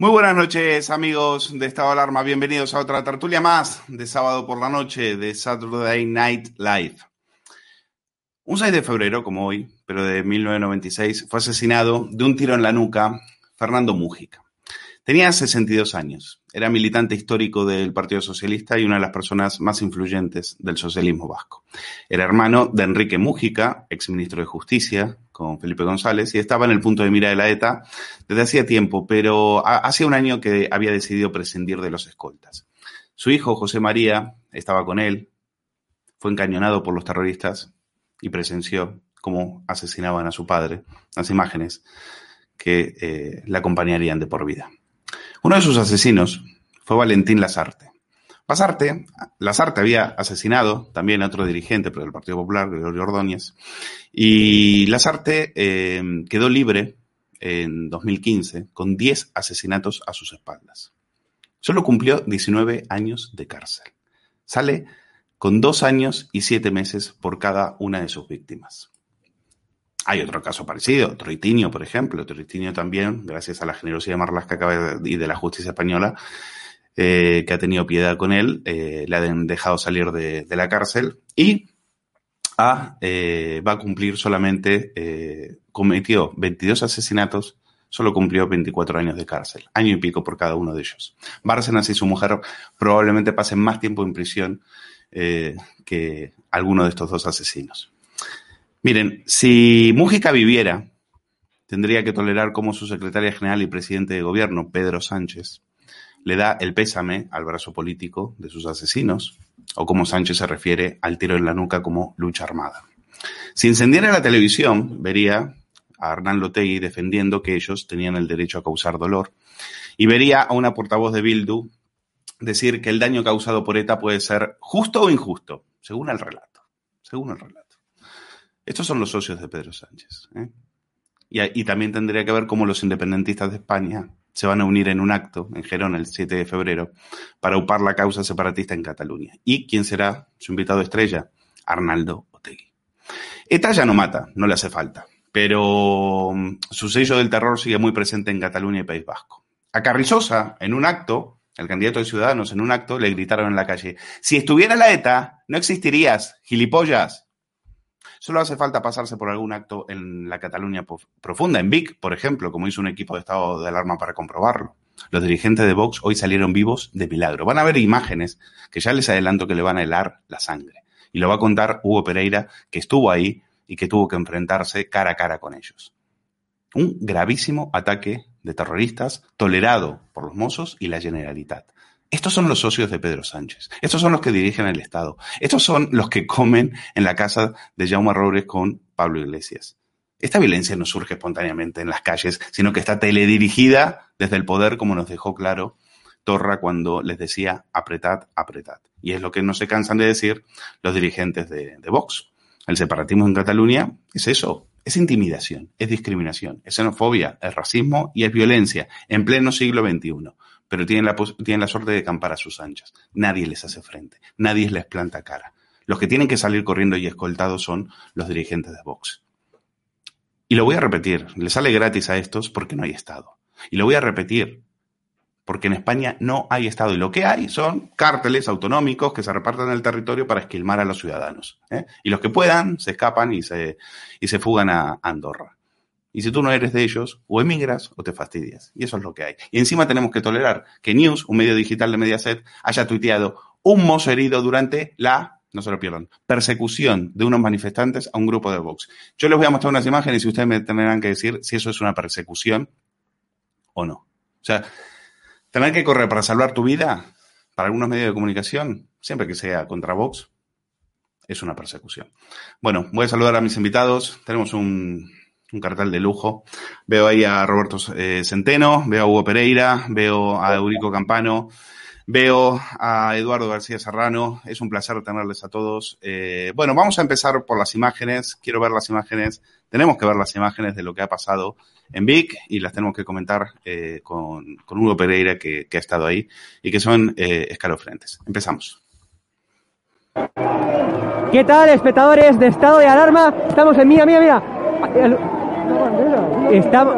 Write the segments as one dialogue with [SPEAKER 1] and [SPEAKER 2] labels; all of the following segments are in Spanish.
[SPEAKER 1] Muy buenas noches, amigos de Estado Alarma. Bienvenidos a otra tertulia más de sábado por la noche de Saturday Night Live. Un 6 de febrero, como hoy, pero de 1996, fue asesinado de un tiro en la nuca Fernando Mújica. Tenía 62 años, era militante histórico del Partido Socialista y una de las personas más influyentes del socialismo vasco. Era hermano de Enrique Mújica, exministro de Justicia, con Felipe González, y estaba en el punto de mira de la ETA desde hacía tiempo, pero hacía un año que había decidido prescindir de los escoltas. Su hijo, José María, estaba con él, fue encañonado por los terroristas y presenció cómo asesinaban a su padre, las imágenes que eh, le acompañarían de por vida. Uno de sus asesinos fue Valentín Lazarte. Lazarte, Lazarte había asesinado también a otro dirigente del Partido Popular, Gregorio Ordóñez, y Lazarte eh, quedó libre en 2015 con 10 asesinatos a sus espaldas. Solo cumplió 19 años de cárcel. Sale con dos años y siete meses por cada una de sus víctimas. Hay otro caso parecido, Troitinio, por ejemplo. Troitinio también, gracias a la generosidad de Marlasca y de la justicia española, eh, que ha tenido piedad con él, eh, le han dejado salir de, la cárcel y eh, va a cumplir solamente, cometió 22 asesinatos, solo cumplió 24 años de cárcel, año y pico por cada uno de ellos. Bárcenas y su mujer probablemente pasen más tiempo en prisión que alguno de estos dos asesinos. Miren, si Mújica viviera, tendría que tolerar cómo su secretaria general y presidente de gobierno, Pedro Sánchez, le da el pésame al brazo político de sus asesinos, o como Sánchez se refiere al tiro en la nuca como lucha armada. Si encendiera la televisión, vería a Hernán Lotegui defendiendo que ellos tenían el derecho a causar dolor, y vería a una portavoz de Bildu decir que el daño causado por ETA puede ser justo o injusto, según el relato, según el relato. Estos son los socios de Pedro Sánchez. ¿eh? Y, también tendría que ver cómo los independentistas de España se van a unir en un acto en Gerona el 7 de febrero para upar la causa separatista en Cataluña. ¿Y quién será su invitado estrella? Arnaldo Otegui. ETA ya no mata, no le hace falta, pero mm, su sello del terror sigue muy presente en Cataluña y País Vasco. A Carrizosa, en un acto, el candidato de Ciudadanos en un acto, le gritaron en la calle, si estuviera la ETA, no existirías, gilipollas. Solo hace falta pasarse por algún acto en la Cataluña profunda, en Vic, por ejemplo, como hizo un equipo de estado de alarma para comprobarlo. Los dirigentes de Vox hoy salieron vivos de milagro. Van a ver imágenes que ya les adelanto que le van a helar la sangre. Y lo va a contar Hugo Pereira, que estuvo ahí y que tuvo que enfrentarse cara a cara con ellos. Un gravísimo ataque de terroristas tolerado por los mozos y la Generalitat. Estos son los socios de Pedro Sánchez. Estos son los que dirigen el Estado. Estos son los que comen en la casa de Jaume Robles con Pablo Iglesias. Esta violencia no surge espontáneamente en las calles, sino que está teledirigida desde el poder, como nos dejó claro Torra cuando les decía apretad, apretad. Y es lo que no se cansan de decir los dirigentes de, de Vox. El separatismo en Cataluña es eso, es intimidación, es discriminación, es xenofobia, es racismo y es violencia en pleno siglo XXI pero tienen la, tienen la suerte de campar a sus anchas. Nadie les hace frente, nadie les planta cara. Los que tienen que salir corriendo y escoltados son los dirigentes de Vox. Y lo voy a repetir, le sale gratis a estos porque no hay Estado. Y lo voy a repetir, porque en España no hay Estado. Y lo que hay son cárteles autonómicos que se reparten el territorio para esquilmar a los ciudadanos. ¿eh? Y los que puedan se escapan y se, y se fugan a Andorra. Y si tú no eres de ellos, o emigras o te fastidias. Y eso es lo que hay. Y encima tenemos que tolerar que News, un medio digital de Mediaset, haya tuiteado un mozo herido durante la, no se lo pierdan, persecución de unos manifestantes a un grupo de Vox. Yo les voy a mostrar unas imágenes y ustedes me tendrán que decir si eso es una persecución o no. O sea, tener que correr para salvar tu vida para algunos medios de comunicación, siempre que sea contra Vox, es una persecución. Bueno, voy a saludar a mis invitados. Tenemos un, un cartel de lujo. Veo ahí a Roberto eh, Centeno, veo a Hugo Pereira, veo a Eurico Campano, veo a Eduardo García Serrano. Es un placer tenerles a todos. Eh, bueno, vamos a empezar por las imágenes. Quiero ver las imágenes. Tenemos que ver las imágenes de lo que ha pasado en Vic y las tenemos que comentar eh, con, con, Hugo Pereira que, que, ha estado ahí y que son escalofrentes. Empezamos.
[SPEAKER 2] ¿Qué tal, espectadores de estado de alarma? Estamos en Mía, Mía, Mía. Estamos,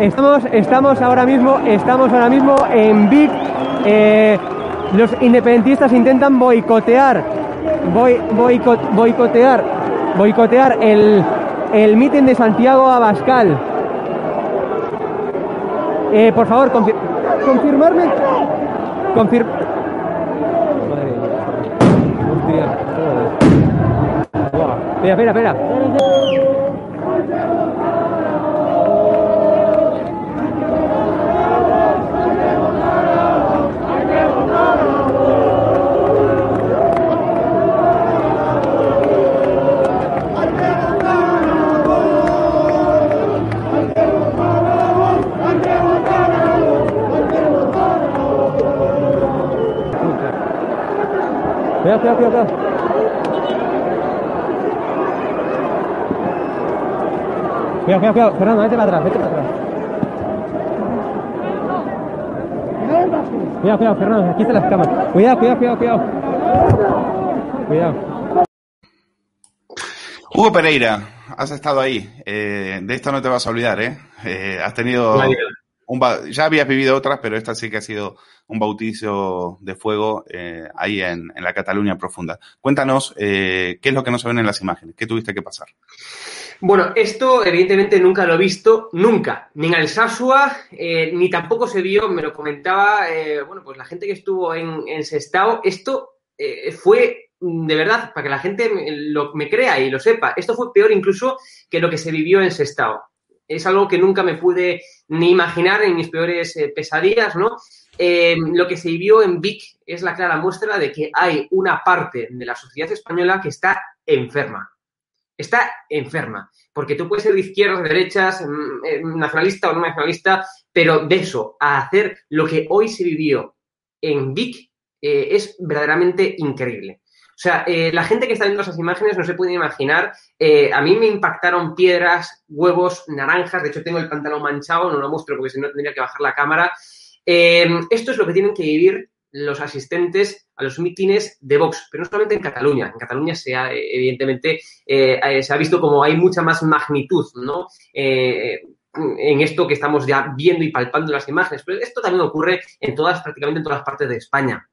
[SPEAKER 2] estamos, estamos ahora mismo, estamos ahora mismo en Vic. Eh, los independentistas intentan boicotear, boicotear, boicotear el, el mitin de Santiago Abascal. Eh, por favor, confirmarme. Confir Espera, espera, espera. Cuidado, cuidado, cuidado. Cuidado, cuidado, cuidado. Fernando, vete para atrás, vete para atrás. Cuidado, cuidado, Fernando, aquí están las cámaras. Cuidado, cuidado, cuidado, cuidado. Cuidado.
[SPEAKER 1] Hugo Pereira, has estado ahí. Eh, de esto no te vas a olvidar, ¿eh? eh has tenido. Ya habías vivido otras, pero esta sí que ha sido un bautizo de fuego eh, ahí en, la Cataluña profunda. Cuéntanos eh, qué es lo que no se ven en las imágenes, qué tuviste que pasar.
[SPEAKER 3] Bueno, esto evidentemente nunca lo he visto, nunca, ni en Alsasua, eh, ni tampoco se vio, me lo comentaba, eh, bueno, pues la gente que estuvo en, Sestao, esto fue, de verdad, para que la gente me, me crea y lo sepa, esto fue peor incluso que lo que se vivió en Sestao. Es algo que nunca me pude ni imaginar en mis peores eh, pesadillas, ¿no? Eh, lo que se vivió en Vic es la clara muestra de que hay una parte de la sociedad española que está enferma está enferma. Porque tú puedes ser de izquierdas, de derechas, mm, eh, nacionalista o no nacionalista, pero de eso a hacer lo que hoy se vivió en Vic es verdaderamente increíble. O sea, eh, la gente que está viendo esas imágenes no se puede imaginar. a mí me impactaron piedras, huevos, naranjas. De hecho, tengo el pantalón manchado, no lo muestro porque si no tendría que bajar la cámara. esto es lo que tienen que vivir los asistentes a los mítines de Vox, pero no solamente en Cataluña. En Cataluña se ha, evidentemente, eh, eh, se ha visto como hay mucha más magnitud, ¿no? Eh, en esto que estamos ya viendo y palpando las imágenes, pero esto también ocurre en todas, prácticamente en todas las partes de España.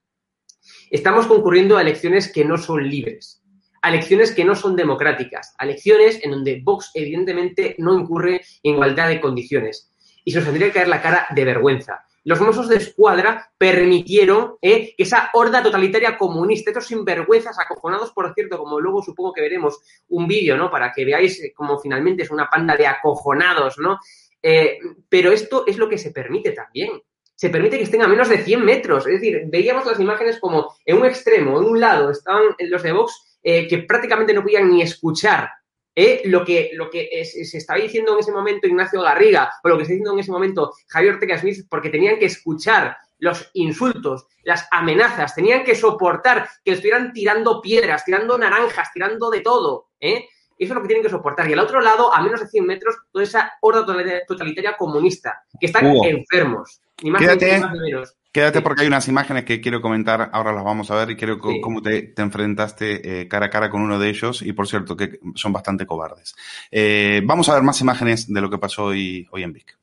[SPEAKER 3] Estamos concurriendo a elecciones que no son libres, a elecciones que no son democráticas, a elecciones en donde Vox evidentemente no incurre en igualdad de condiciones. Y se os tendría que caer la cara de vergüenza. Los Mossos de Escuadra permitieron eh, que esa horda totalitaria comunista, estos sinvergüenzas acojonados, por cierto, como luego supongo que veremos un vídeo, ¿no? Para que veáis eh, cómo finalmente es una panda de acojonados, ¿no? Eh, pero esto es lo que se permite también se permite que estén a menos de 100 metros. Es decir, veíamos las imágenes como en un extremo, en un lado, estaban los de Vox eh, que prácticamente no podían ni escuchar eh, lo que, lo que se estaba diciendo en ese momento Ignacio Garriga o lo que está diciendo en ese momento Javier Ortega Smith, porque tenían que escuchar los insultos, las amenazas, tenían que soportar que estuvieran tirando piedras, tirando naranjas, tirando de todo. ¿eh? Eso es lo que tienen que soportar. Y al otro lado, a menos de 100 metros, toda esa horda totalitaria comunista, que están enfermos.
[SPEAKER 1] Quédate. Quédate porque hay unas imágenes que quiero comentar, ahora las vamos a ver y quiero cómo te, enfrentaste eh, cara a cara con uno de ellos y por cierto que son bastante cobardes. Eh, vamos a ver más imágenes de lo que pasó hoy, hoy en Vic.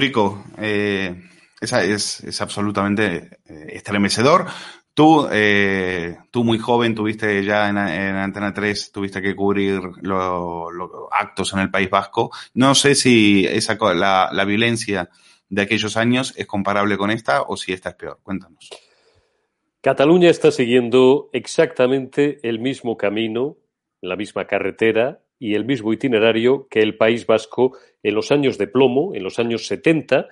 [SPEAKER 1] Eurico, eh, esa es, absolutamente eh, estremecedor. Tú, eh, tú muy joven, tuviste ya en, Antena 3, tuviste que cubrir los actos en el País Vasco. No sé si esa, la violencia de aquellos años es comparable con esta o si esta es peor. Cuéntanos.
[SPEAKER 4] Cataluña está siguiendo exactamente el mismo camino, la misma carretera y el mismo itinerario que el País Vasco en los años de plomo, en los años 70,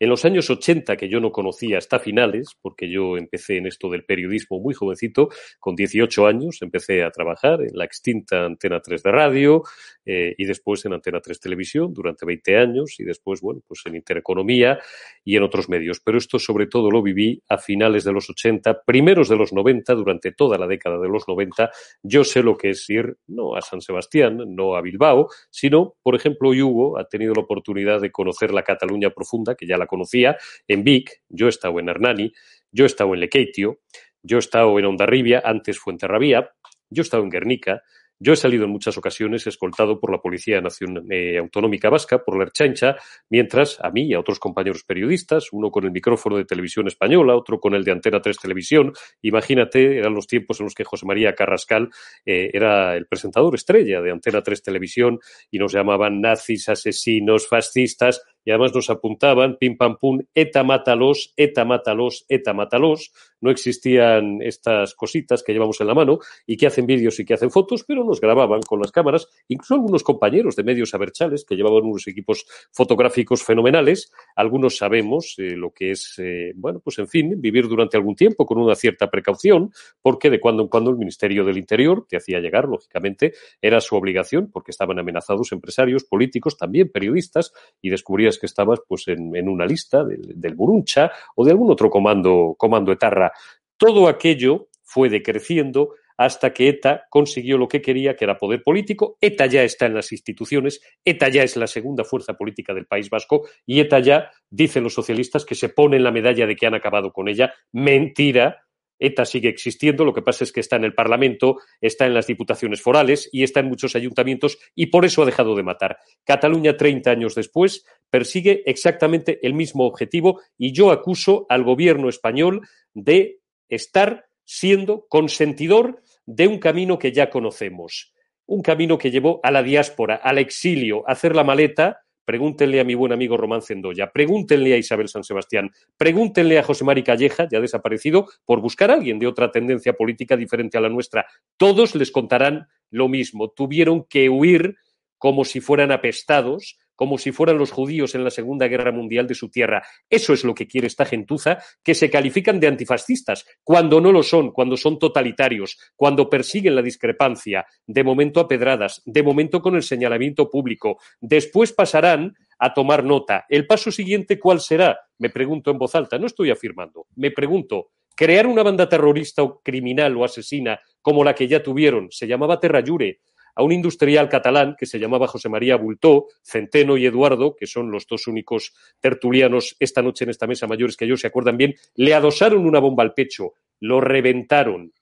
[SPEAKER 4] en los años 80, que yo no conocía hasta finales, porque yo empecé en esto del periodismo muy jovencito, con 18 años, empecé a trabajar en la extinta Antena 3 de radio eh, y después en Antena 3 Televisión durante 20 años y después, bueno, pues en Intereconomía y en otros medios. Pero esto sobre todo lo viví a finales de los 80, primeros de los 90, durante toda la década de los 90. Yo sé lo que es ir no a San Sebastián, no a Bilbao, sino, por ejemplo, Hugo ha tenido la oportunidad de conocer la Cataluña profunda, que ya la conocía, en Vic, yo he estado en Hernani, yo he estado en Lequeitio, yo he estado en Ondarribia, antes Fuenterrabía, yo he estado en Guernica, yo he salido en muchas ocasiones escoltado por la Policía eh, Autonómica Vasca, por la Erchancha, mientras a mí y a otros compañeros periodistas, uno con el micrófono de Televisión Española, otro con el de Antena 3 Televisión, imagínate, eran los tiempos en los que José María Carrascal eh, era el presentador estrella de Antena 3 Televisión y nos llamaban nazis, asesinos, fascistas, y además nos apuntaban, pim pam pum, ETA mátalos, ETA mátalos, ETA mátalos. No existían estas cositas que llevamos en la mano y que hacen vídeos y que hacen fotos, pero nos grababan con las cámaras, incluso algunos compañeros de medios aberchales que llevaban unos equipos fotográficos fenomenales. Algunos sabemos eh, lo que es, eh, bueno, pues en fin, vivir durante algún tiempo con una cierta precaución, porque de cuando en cuando el Ministerio del Interior te hacía llegar, lógicamente, era su obligación, porque estaban amenazados empresarios, políticos, también periodistas, y que estabas pues en, una lista del, Buruncha o de algún otro comando, comando etarra. Todo aquello fue decreciendo hasta que ETA consiguió lo que quería, que era poder político. ETA ya está en las instituciones, ETA ya es la segunda fuerza política del País Vasco y ETA ya, dicen los socialistas, que se pone en la medalla de que han acabado con ella. Mentira, ETA sigue existiendo, lo que pasa es que está en el Parlamento, está en las diputaciones forales y está en muchos ayuntamientos y por eso ha dejado de matar. Cataluña, 30 años después, persigue exactamente el mismo objetivo y yo acuso al gobierno español de estar siendo consentidor de un camino que ya conocemos, un camino que llevó a la diáspora, al exilio, a hacer la maleta. Pregúntenle a mi buen amigo Román Cendoya, pregúntenle a Isabel San Sebastián, pregúntenle a José Mari Calleja, ya desaparecido, por buscar a alguien de otra tendencia política diferente a la nuestra. Todos les contarán lo mismo. Tuvieron que huir como si fueran apestados, como si fueran los judíos en la Segunda Guerra Mundial de su tierra. Eso es lo que quiere esta gentuza, que se califican de antifascistas, cuando no lo son, cuando son totalitarios, cuando persiguen la discrepancia, de momento a pedradas, de momento con el señalamiento público. Después pasarán a tomar nota. ¿El paso siguiente cuál será? Me pregunto en voz alta, no estoy afirmando, me pregunto. Crear una banda terrorista o criminal o asesina como la que ya tuvieron, se llamaba Terrayure, a un industrial catalán que se llamaba José María Bultó, Centeno y Eduardo, que son los dos únicos tertulianos esta noche en esta mesa mayores que ellos se acuerdan bien, le adosaron una bomba al pecho, lo reventaron,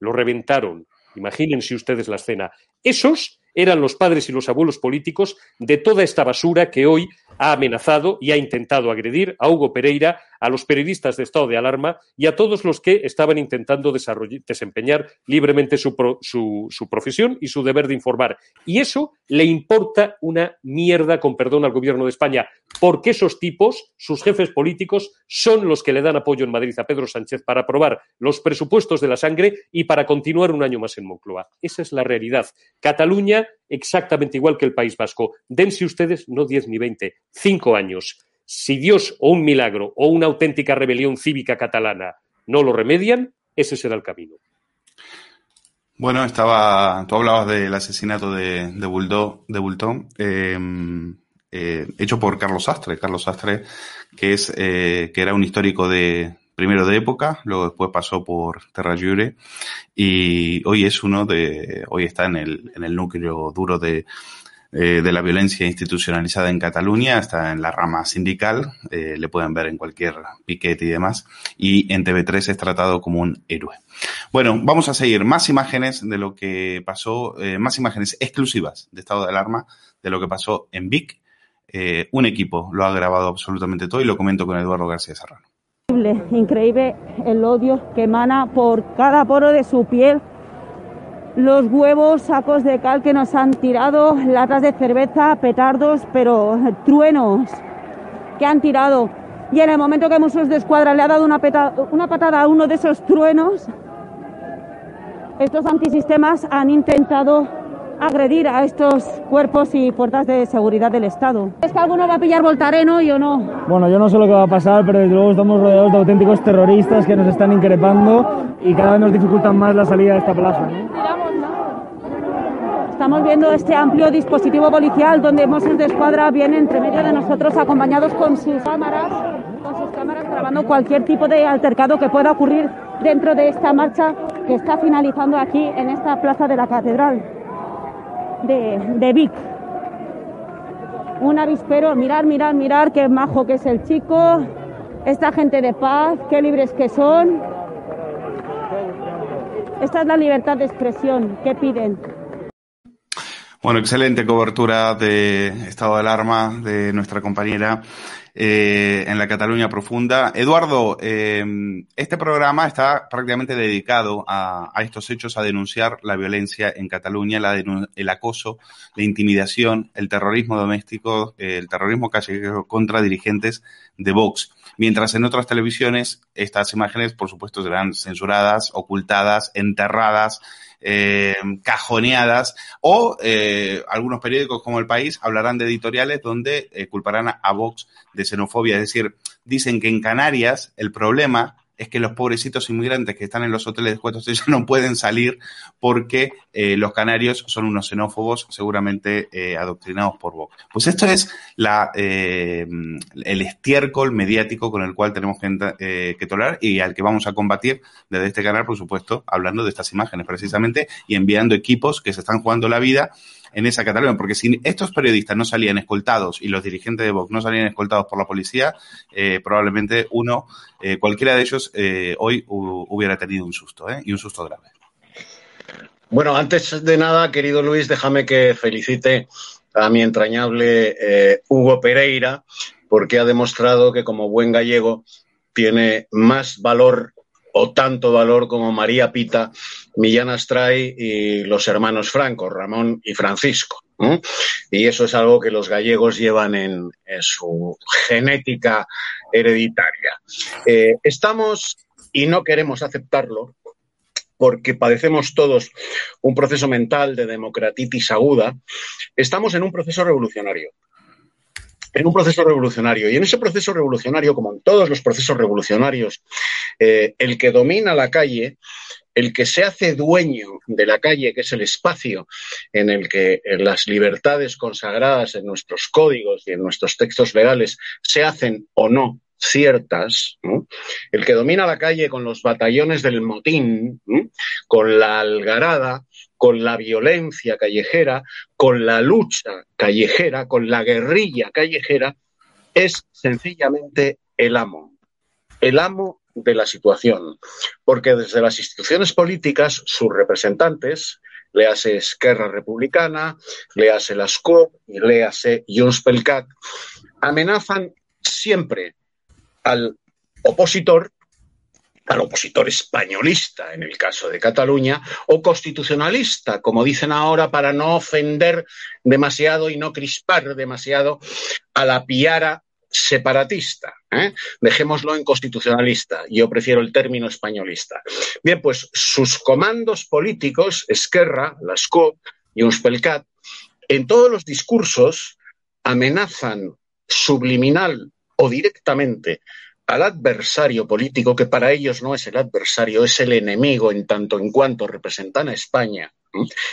[SPEAKER 4] lo reventaron. Imagínense ustedes la escena. Esos eran los padres y los abuelos políticos de toda esta basura que hoy ha amenazado y ha intentado agredir a Hugo Pereira, a los periodistas de estado de alarma y a todos los que estaban intentando desempeñar libremente su, su, profesión y su deber de informar. Y eso le importa una mierda, con perdón, al gobierno de España, porque esos tipos, sus jefes políticos, son los que le dan apoyo en Madrid a Pedro Sánchez para aprobar los presupuestos de la sangre y para continuar un año más en Moncloa. Esa es la realidad. Cataluña, exactamente igual que el País Vasco. Dense ustedes no 10 ni 20, cinco años si Dios o un milagro o una auténtica rebelión cívica catalana no lo remedian, ese será el camino.
[SPEAKER 1] Bueno, estaba, tú hablabas del asesinato de, de, Bultó, em, eh, hecho por Carlos Sastre. Carlos Sastre, que es, eh, que era un histórico de, primero de época, luego después pasó por Terra Jure y hoy es uno de, hoy está en el, en el núcleo duro de, eh, de la violencia institucionalizada en Cataluña, está en la rama sindical, eh, le pueden ver en cualquier piquete y demás, y en TV3 es tratado como un héroe. Bueno, vamos a seguir más imágenes de lo que pasó, eh, más imágenes exclusivas de estado de alarma de lo que pasó en Vic. un equipo lo ha grabado absolutamente todo y lo comento con Eduardo García Serrano.
[SPEAKER 5] Increíble el odio que emana por cada poro de su piel los huevos, sacos de cal que nos han tirado, latas de cerveza, petardos, pero truenos que han tirado. Y en el momento que Musos de Escuadra le ha dado una, una patada a uno de esos truenos, estos antisistemas han intentado agredir a estos cuerpos y fuerzas de seguridad del Estado. ¿Es que alguno va a pillar Voltareno y o no?
[SPEAKER 6] Bueno, yo no sé lo que va a pasar, pero desde luego estamos rodeados de auténticos terroristas que nos están increpando y cada vez nos dificultan más la salida de esta plaza.
[SPEAKER 5] Estamos viendo este amplio dispositivo policial donde Mossos de Escuadra viene entre medio de nosotros acompañados con sus cámaras, con sus cámaras grabando cualquier tipo de altercado que pueda ocurrir dentro de esta marcha que está finalizando aquí en esta plaza de la Catedral de, de Vic. Un avispero, mirar, mirar, mirar qué majo que es el chico, esta gente de paz, qué libres que son. Esta es la libertad de expresión que piden.
[SPEAKER 1] Bueno, excelente cobertura de estado de alarma de nuestra compañera eh, en la Cataluña profunda. Eduardo, eh, este programa está prácticamente dedicado a, estos hechos, a denunciar la violencia en Cataluña, el acoso, la intimidación, el terrorismo doméstico, el terrorismo callejero contra dirigentes de Vox. Mientras en otras televisiones estas imágenes, por supuesto, serán censuradas, ocultadas, enterradas eh, cajoneadas, o eh, algunos periódicos como El País hablarán de editoriales donde eh, culparán a Vox de xenofobia. Es decir, dicen que en Canarias el problema es que los pobrecitos inmigrantes que están en los hoteles de cuatro estrellas no pueden salir porque eh, los canarios son unos xenófobos seguramente eh, adoctrinados por Vox. Pues esto es eh, el estiércol mediático con el cual tenemos que, que tolerar y al que vamos a combatir desde este canal, por supuesto, hablando de estas imágenes precisamente y enviando equipos que se están jugando la vida en esa Cataluña, porque si estos periodistas no salían escoltados y los dirigentes de Vox no salían escoltados por la policía, eh, probablemente uno, eh, cualquiera de ellos, eh, hoy hubiera tenido un susto, y un susto grave.
[SPEAKER 7] Bueno, antes de nada, querido Luis, déjame que felicite a mi entrañable Hugo Pereira, porque ha demostrado que como buen gallego tiene más valor o tanto valor como María Pita, Millán Astray y los hermanos Franco, Ramón y Francisco. Y eso es algo que los gallegos llevan en, su genética hereditaria. Eh, estamos, y no queremos aceptarlo, porque padecemos todos un proceso mental de democratitis aguda, estamos en un proceso revolucionario. En un proceso revolucionario. Y en ese proceso revolucionario, como en todos los procesos revolucionarios, eh, el que domina la calle, el que se hace dueño de la calle, que es el espacio en el que las libertades consagradas en nuestros códigos y en nuestros textos legales se hacen o no ciertas, el que domina la calle con los batallones del motín, con la algarada, con la violencia callejera, con la lucha callejera, con la guerrilla callejera, es sencillamente el amo, el amo de la situación, porque desde las instituciones políticas, sus representantes, léase Esquerra Republicana, léase la SCOP y Junts pel amenazan siempre al opositor, al opositor españolista en el caso de Cataluña, o constitucionalista, como dicen ahora, para no ofender demasiado y no crispar demasiado a la piara separatista. ¿eh? Dejémoslo en constitucionalista. Yo prefiero el término españolista. Bien, pues sus comandos políticos, Esquerra, la SCOP y Unspelcat, en todos los discursos amenazan subliminal o directamente al adversario político, que para ellos no es el adversario, es el enemigo en tanto en cuanto representan a España,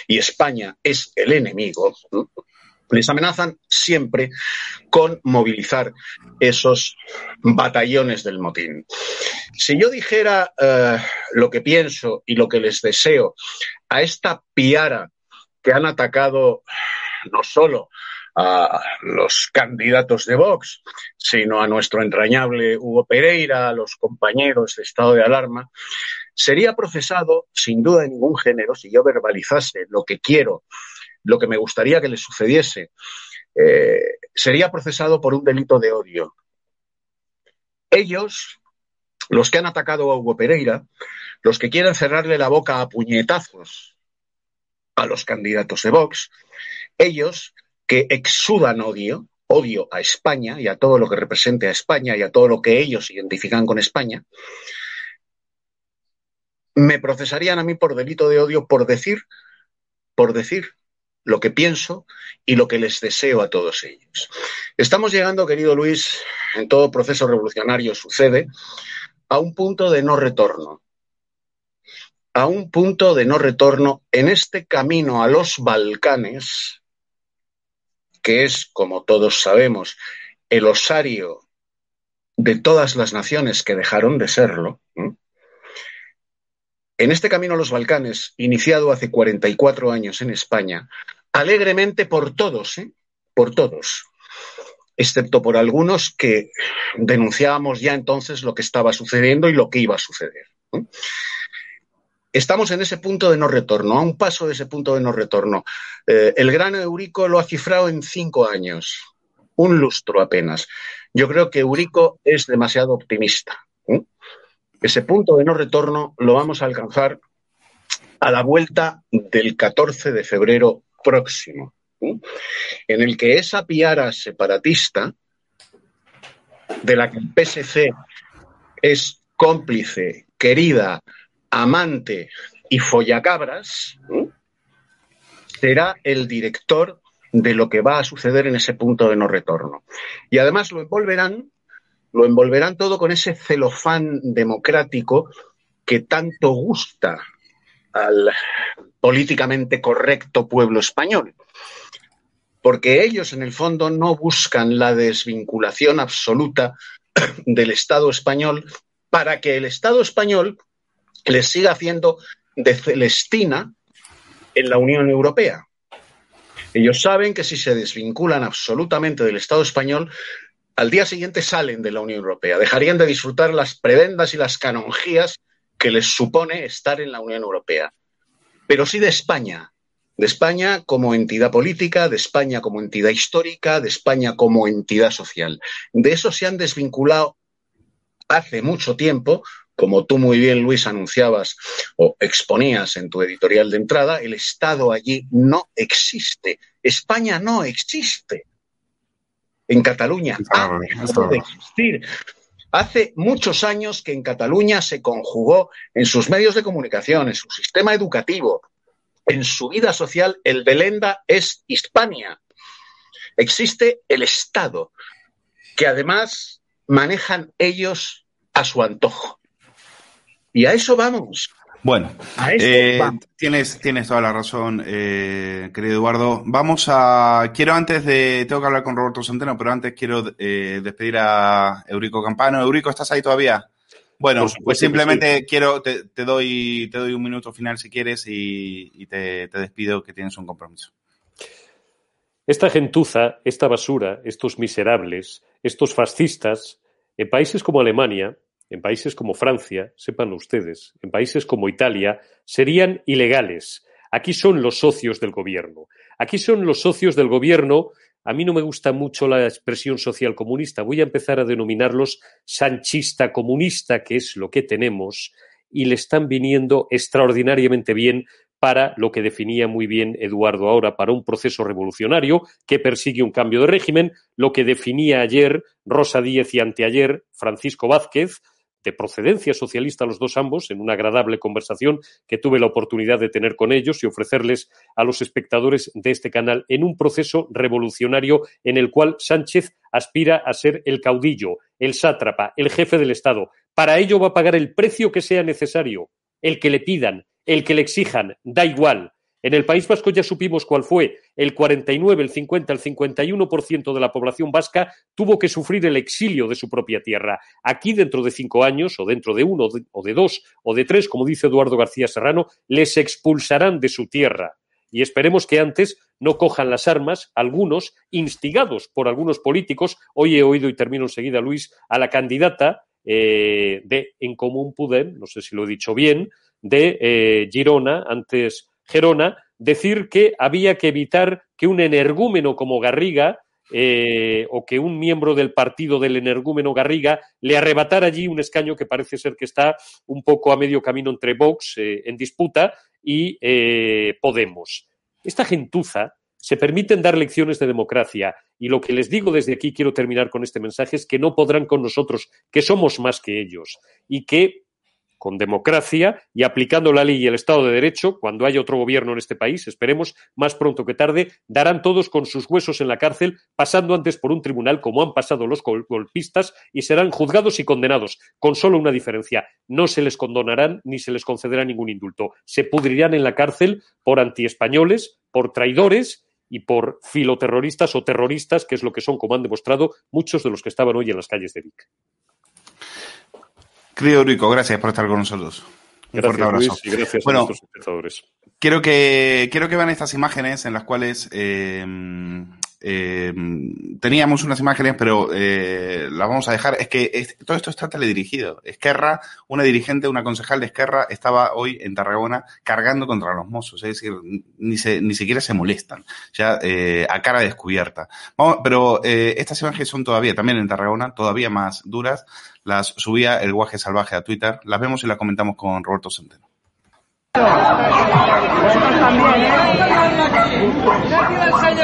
[SPEAKER 7] y España es el enemigo, les amenazan siempre con movilizar esos batallones del motín. Si yo dijera eh, lo que pienso y lo que les deseo a esta piara que han atacado no solo a los candidatos de Vox, sino a nuestro entrañable Hugo Pereira, a los compañeros de estado de alarma, sería procesado, sin duda de ningún género, si yo verbalizase lo que quiero, lo que me gustaría que le sucediese, eh, sería procesado por un delito de odio. Ellos, los que han atacado a Hugo Pereira, los que quieren cerrarle la boca a puñetazos a los candidatos de Vox, ellos que exudan odio, odio a España y a todo lo que represente a España y a todo lo que ellos identifican con España, me procesarían a mí por delito de odio por decir, por decir lo que pienso y lo que les deseo a todos ellos. Estamos llegando, querido Luis, en todo proceso revolucionario sucede, a un punto de no retorno. A un punto de no retorno en este camino a los Balcanes que es, como todos sabemos, el osario de todas las naciones que dejaron de serlo, en este camino a los Balcanes, iniciado hace 44 años en España, alegremente por todos, ¿eh? por todos, excepto por algunos que denunciábamos ya entonces lo que estaba sucediendo y lo que iba a suceder. Estamos en ese punto de no retorno, a un paso de ese punto de no retorno. Eh, el gran Eurico lo ha cifrado en cinco años, un lustro apenas. Yo creo que Eurico es demasiado optimista. Ese punto de no retorno lo vamos a alcanzar a la vuelta del 14 de febrero próximo, en el que esa piara separatista, de la que el PSC es cómplice, querida, amante y follacabras, será el director de lo que va a suceder en ese punto de no retorno. Y además lo envolverán, lo envolverán todo con ese celofán democrático que tanto gusta al políticamente correcto pueblo español. Porque ellos, en el fondo, no buscan la desvinculación absoluta del Estado español para que el Estado español les siga haciendo de Celestina en la Unión Europea. Ellos saben que si se desvinculan absolutamente del Estado español, al día siguiente salen de la Unión Europea, dejarían de disfrutar las prebendas y las canonjías que les supone estar en la Unión Europea. Pero sí de España, de España como entidad política, de España como entidad histórica, de España como entidad social. De eso se han desvinculado hace mucho tiempo como tú muy bien, Luis, anunciabas o exponías en tu editorial de entrada, el Estado allí no existe. España no existe. En Cataluña ha de existir. Hace muchos años que en Cataluña se conjugó en sus medios de comunicación, en su sistema educativo, en su vida social, el Belenda es Hispania. Existe el Estado, que además manejan ellos a su antojo. Y a eso vamos.
[SPEAKER 1] Bueno, eh, tienes, tienes toda la razón, eh, querido Eduardo. Vamos a. Quiero antes de. Tengo que hablar con Roberto Centeno, pero antes quiero eh, despedir a Eurico Campano. Eurico, ¿estás ahí todavía? Bueno, pues simplemente quiero. Te, doy, te doy un minuto final si quieres y, te, te despido que tienes un compromiso.
[SPEAKER 4] Esta gentuza, esta basura, estos miserables, estos fascistas, en países como Alemania, en países como Francia, sépanlo ustedes, en países como Italia, serían ilegales. Aquí son los socios del gobierno. Aquí son los socios del gobierno. A mí no me gusta mucho la expresión social comunista. Voy a empezar a denominarlos sanchista comunista, que es lo que tenemos, y le están viniendo extraordinariamente bien para lo que definía muy bien Eduardo ahora, para un proceso revolucionario que persigue un cambio de régimen, lo que definía ayer Rosa Díez y anteayer Francisco Vázquez, de procedencia socialista los dos ambos, en una agradable conversación que tuve la oportunidad de tener con ellos y ofrecerles a los espectadores de este canal en un proceso revolucionario en el cual Sánchez aspira a ser el caudillo, el sátrapa, el jefe del Estado. Para ello va a pagar el precio que sea necesario, el que le pidan, el que le exijan, da igual. En el País Vasco ya supimos cuál fue. El 49, el 50, el 51% de la población vasca tuvo que sufrir el exilio de su propia tierra. Aquí, dentro de cinco años, o dentro de uno, o de dos, o de tres, como dice Eduardo García Serrano, les expulsarán de su tierra. Y esperemos que antes no cojan las armas algunos, instigados por algunos políticos. Hoy he oído, y termino enseguida, Luis, a la candidata eh, de En Común Pudem, no sé si lo he dicho bien, de eh, Girona, antes Gerona, decir que había que evitar que un energúmeno como Garriga eh, o que un miembro del partido del energúmeno Garriga le arrebatara allí un escaño que parece ser que está un poco a medio camino entre Vox eh, en disputa y eh, Podemos. Esta gentuza se permiten dar lecciones de democracia y lo que les digo desde aquí, quiero terminar con este mensaje, es que no podrán con nosotros, que somos más que ellos y que con democracia y aplicando la ley y el Estado de Derecho, cuando haya otro gobierno en este país, esperemos más pronto que tarde, darán todos con sus huesos en la cárcel, pasando antes por un tribunal como han pasado los golpistas y serán juzgados y condenados, con solo una diferencia. No se les condonarán ni se les concederá ningún indulto. Se pudrirán en la cárcel por antiespañoles, por traidores y por filoterroristas o terroristas, que es lo que son, como han demostrado muchos de los que estaban hoy en las calles de Vic.
[SPEAKER 1] Querido Rico, gracias por estar con nosotros.
[SPEAKER 4] Un fuerte abrazo. y gracias a nuestros espectadores.
[SPEAKER 1] Quiero que, quiero que vean estas imágenes en las cuales eh, eh, teníamos unas imágenes, pero eh, las vamos a dejar. Es que todo esto está teledirigido. Esquerra, una dirigente, una concejal de Esquerra, estaba hoy en Tarragona cargando contra los mozos. Es decir, ni, ni siquiera se molestan, ya eh, a cara descubierta. pero estas imágenes son todavía, también en Tarragona, todavía más duras. Las subía el guaje salvaje a Twitter. Las vemos y las comentamos con Roberto Centeno.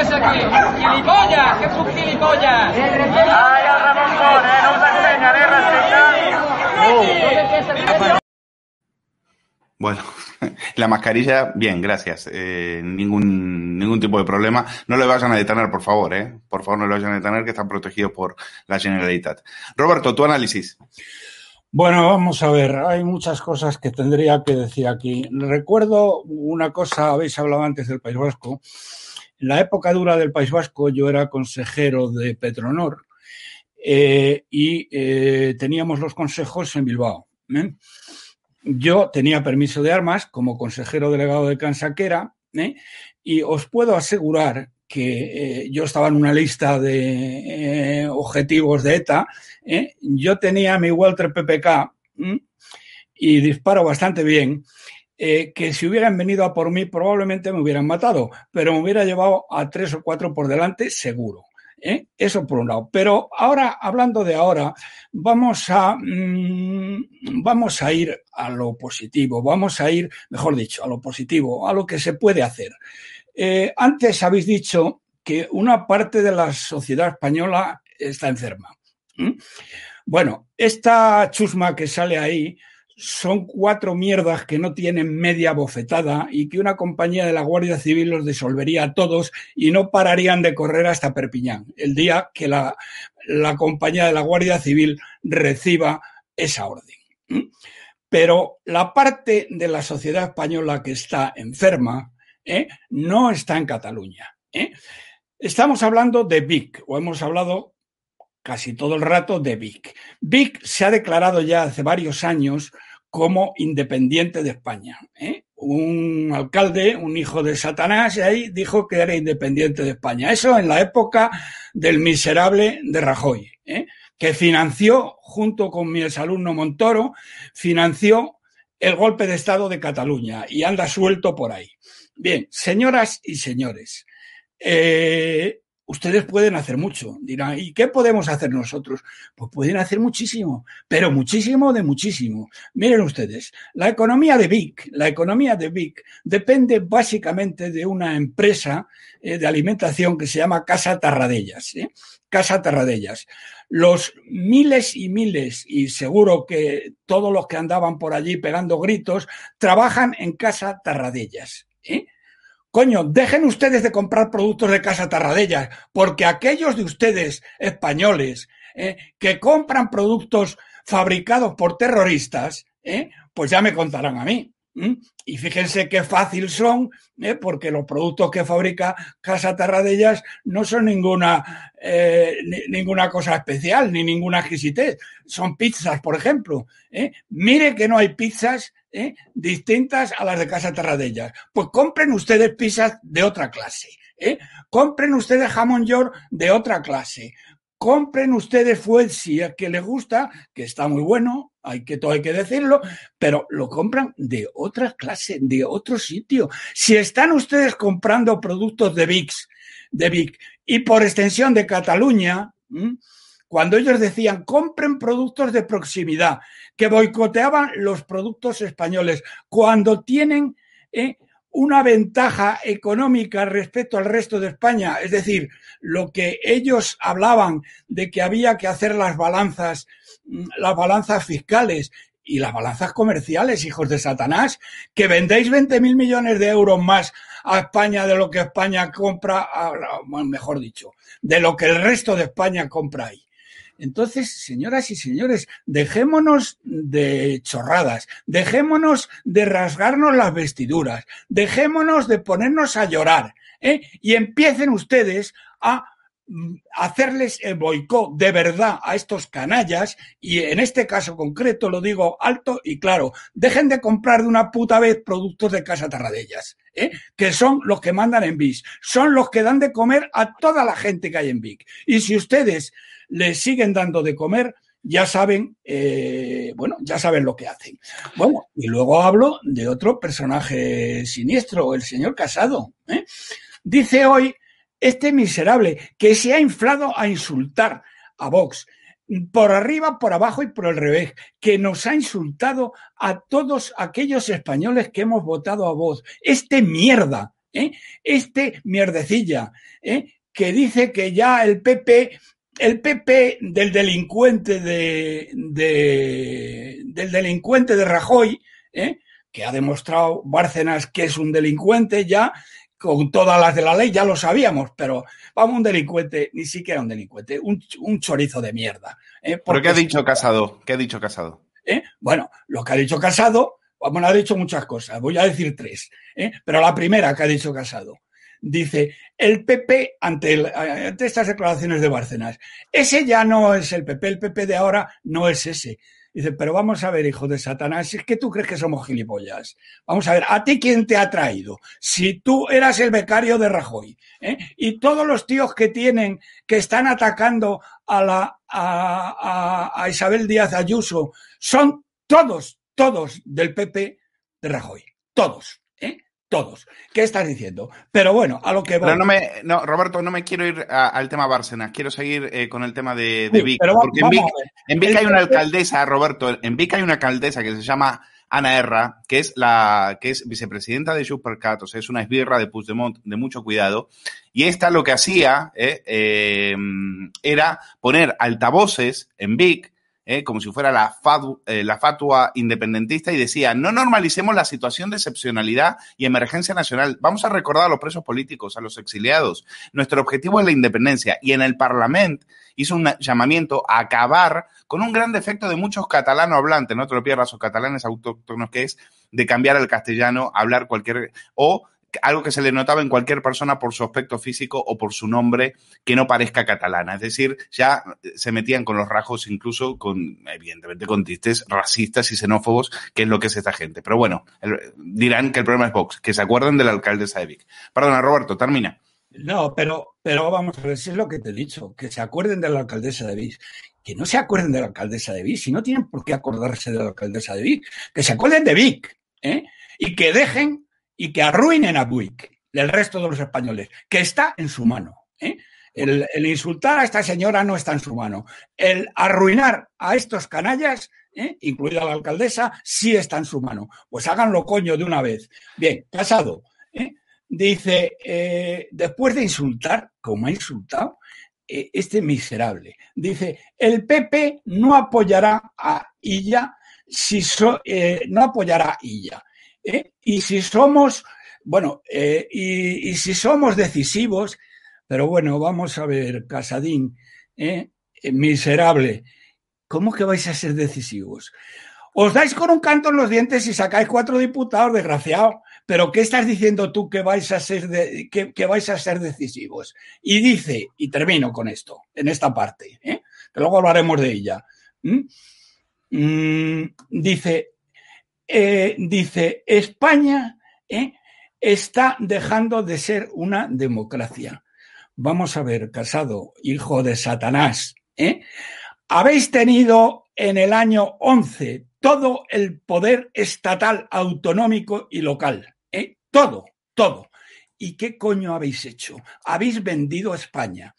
[SPEAKER 8] ¿Qué te enseñas aquí? ¡Gilipollas! ¿Qué es un gilipollas? ¡Ay, al Ramón Con, eh! ¡No os enseñaré,
[SPEAKER 1] respeta! Bueno, la mascarilla, bien, gracias. Eh, ningún, ningún tipo de problema. No le vayan a detener, por favor, ¿eh? Por favor, no le vayan a detener, que están protegidos por la Generalitat. Roberto, tu análisis.
[SPEAKER 9] Bueno, vamos a ver, hay muchas cosas que tendría que decir aquí. Recuerdo una cosa, habéis hablado antes del País Vasco. En la época dura del País Vasco yo era consejero de Petronor eh, y eh, teníamos los consejos en Bilbao. ¿eh? Yo tenía permiso de armas como consejero delegado de Cansaquera y os puedo asegurar que yo estaba en una lista de objetivos de ETA, yo tenía mi Walter PPK y disparo bastante bien, que si hubieran venido a por mí probablemente me hubieran matado, pero me hubiera llevado a tres o cuatro por delante seguro. ¿eh? Eso por un lado. Pero ahora, hablando de ahora, vamos a, mm, vamos a ir a lo positivo, vamos a ir, mejor dicho, a lo positivo, a lo que se puede hacer. Eh, antes habéis dicho que una parte de la sociedad española está enferma. Bueno, esta chusma que sale ahí son cuatro mierdas que no tienen media bofetada y que una compañía de la Guardia Civil los disolvería a todos y no pararían de correr hasta Perpiñán el día que la, la compañía de la Guardia Civil reciba esa orden. Pero la parte de la sociedad española que está enferma ¿eh? no está en Cataluña. ¿eh? Estamos hablando de Vic, o hemos hablado casi todo el rato de Vic. Vic se ha declarado ya hace varios años como independiente de España. ¿eh? Un alcalde, un hijo de Satanás, ahí dijo que era independiente de España. Eso en la época del miserable de Rajoy, ¿eh? que financió, junto con mi exalumno Montoro, financió el golpe de Estado de Cataluña y anda suelto por ahí. Bien, señoras y señores, eh, ustedes pueden hacer mucho. Dirán, ¿y qué podemos hacer nosotros? Pues pueden hacer muchísimo, pero muchísimo de muchísimo. Miren ustedes, la economía de Vic, la economía de Vic depende básicamente de una empresa eh, de alimentación que se llama Casa Tarradellas. ¿eh? Casa Tarradellas. Los miles y miles, y seguro que todos los que andaban por allí pegando gritos, trabajan en Casa Tarradellas. ¿eh? Coño, dejen ustedes de comprar productos de Casa Tarradellas, porque aquellos de ustedes españoles eh, que compran productos fabricados por terroristas, eh, pues ya me contarán a mí. Y fíjense qué fácil son, eh, porque los productos que fabrica Casa Tarradellas no son ninguna, ninguna cosa especial, ni ninguna exquisitez. Son pizzas, por ejemplo. Mire que no hay pizzas ¿eh? distintas a las de Casa Terradellas. Pues compren ustedes pizzas de otra clase. ¿eh? Compren ustedes jamón york de otra clase. Compren ustedes fuel si es que les gusta, que está muy bueno, hay que todo hay que decirlo, pero lo compran de otra clase, de otro sitio. Si están ustedes comprando productos de VIX, de Vic y por extensión de Cataluña, cuando ellos decían compren productos de proximidad, que boicoteaban los productos españoles, cuando tienen eh, una ventaja económica respecto al resto de España, es decir, lo que ellos hablaban de que había que hacer las balanzas, mm, las balanzas fiscales y las balanzas comerciales, hijos de Satanás, que vendéis 20 mil millones de euros más a España de lo que España compra, mejor dicho, de lo que el resto de España compra ahí. Entonces, señoras y señores, dejémonos de chorradas, dejémonos de rasgarnos las vestiduras, dejémonos de ponernos a llorar ¿eh? y empiecen ustedes a mm, hacerles el boicot de verdad a estos canallas y en este caso concreto lo digo alto y claro, dejen de comprar de una puta vez productos de Casa Tarradellas, ¿eh? que son los que mandan en VIX, son los que dan de comer a toda la gente que hay en VIC. Y si ustedes le siguen dando de comer, ya saben, eh, bueno, ya saben lo que hacen. Bueno, y luego hablo de otro personaje siniestro, el señor Casado. ¿eh? Dice hoy este miserable que se ha inflado a insultar a Vox por arriba, por abajo y por el revés, que nos ha insultado a todos aquellos españoles que hemos votado a Vox. Este mierda, ¿eh? este mierdecilla, que dice que ya el PP el PP del delincuente de, del delincuente de Rajoy, ¿eh? que ha demostrado Bárcenas que es un delincuente ya, con todas las de la ley ya lo sabíamos, pero vamos, un delincuente, ni siquiera un delincuente, un, chorizo de mierda.
[SPEAKER 1] ¿eh? ¿Pero qué ha dicho Casado? ¿Qué ha dicho Casado?
[SPEAKER 9] ¿Eh? Bueno, lo que ha dicho Casado, bueno, ha dicho muchas cosas, voy a decir tres, ¿eh? pero la primera que ha dicho Casado dice el PP ante, ante, estas declaraciones de Bárcenas. Ese ya no es el PP, el PP de ahora no es ese. Dice, pero vamos a ver, hijo de Satanás, es que tú crees que somos gilipollas. Vamos a ver, ¿a ti quién te ha traído? Si tú eras el becario de Rajoy ¿eh? y todos los tíos que tienen, que están atacando a, la, a, a Isabel Díaz Ayuso, son todos, todos del PP de Rajoy. Todos. Todos. ¿Qué estás diciendo? Pero bueno, a lo que voy.
[SPEAKER 1] Pero no me, no, Roberto, no me quiero ir a- al tema Bárcenas, quiero seguir eh, con el tema de, de
[SPEAKER 9] Sí,
[SPEAKER 1] Vic.
[SPEAKER 9] pero va-
[SPEAKER 1] porque en Vic, en Vic hay una alcaldesa, Roberto, en Vic hay una alcaldesa que se llama Ana Erra, que es la que es vicepresidenta de Supercat, o sea, es una esbirra de Puigdemont de mucho cuidado. Y esta lo que hacía eh, eh, era poner altavoces en Vic, eh, como si fuera eh, la fatua independentista, y decía, no normalicemos la situación de excepcionalidad y emergencia nacional. Vamos a recordar a los presos políticos, a los exiliados. Nuestro objetivo es la independencia. Y en el Parlamento hizo un llamamiento a acabar con un gran defecto de muchos catalanos hablantes, no te lo pierdas, o catalanes autóctonos, que es de cambiar al castellano, hablar cualquier, o algo que se le notaba en cualquier persona por su aspecto físico o por su nombre que no parezca catalana. Es decir, ya se metían con los rajos incluso con, evidentemente, con tistes racistas y xenófobos, que es lo que es esta gente. Pero bueno, dirán que el problema es Vox, que se acuerden de la alcaldesa de Vic. Perdona, Roberto, termina.
[SPEAKER 9] No, pero, pero vamos a ver si es lo que te he dicho, que se acuerden de la alcaldesa de Vic. Que no se acuerden de la alcaldesa de Vic, si no tienen por qué acordarse de la alcaldesa de Vic. Que se acuerden de Vic, ¿eh? Y que dejen y que arruinen a Vic, el resto de los españoles, que está en su mano. ¿eh? El, insultar a esta señora no está en su mano. El arruinar a estos canallas, ¿eh? incluida la alcaldesa, sí está en su mano. Pues háganlo coño de una vez. Bien, casado. ¿eh? Dice, después de insultar, como ha insultado, eh, este miserable, dice, el PP no apoyará a Illa si so- no apoyará a Illa. ¿Eh? Y si somos, bueno, eh, y, si somos decisivos, pero bueno, vamos a ver, Casadín, ¿eh? Eh, miserable, ¿cómo que vais a ser decisivos? Os dais con un canto en los dientes y sacáis cuatro diputados, desgraciado. Pero ¿qué estás diciendo tú que vais a ser que, vais a ser decisivos? Y dice, y termino con esto, en esta parte, que luego hablaremos de ella. Mm, dice, eh, dice, España ¿eh? está dejando de ser una democracia. Vamos a ver, Casado, hijo de Satanás, ¿eh? habéis tenido en el año 11 todo el poder estatal, autonómico y local. Todo, todo. ¿Y qué coño habéis hecho? Habéis vendido a España.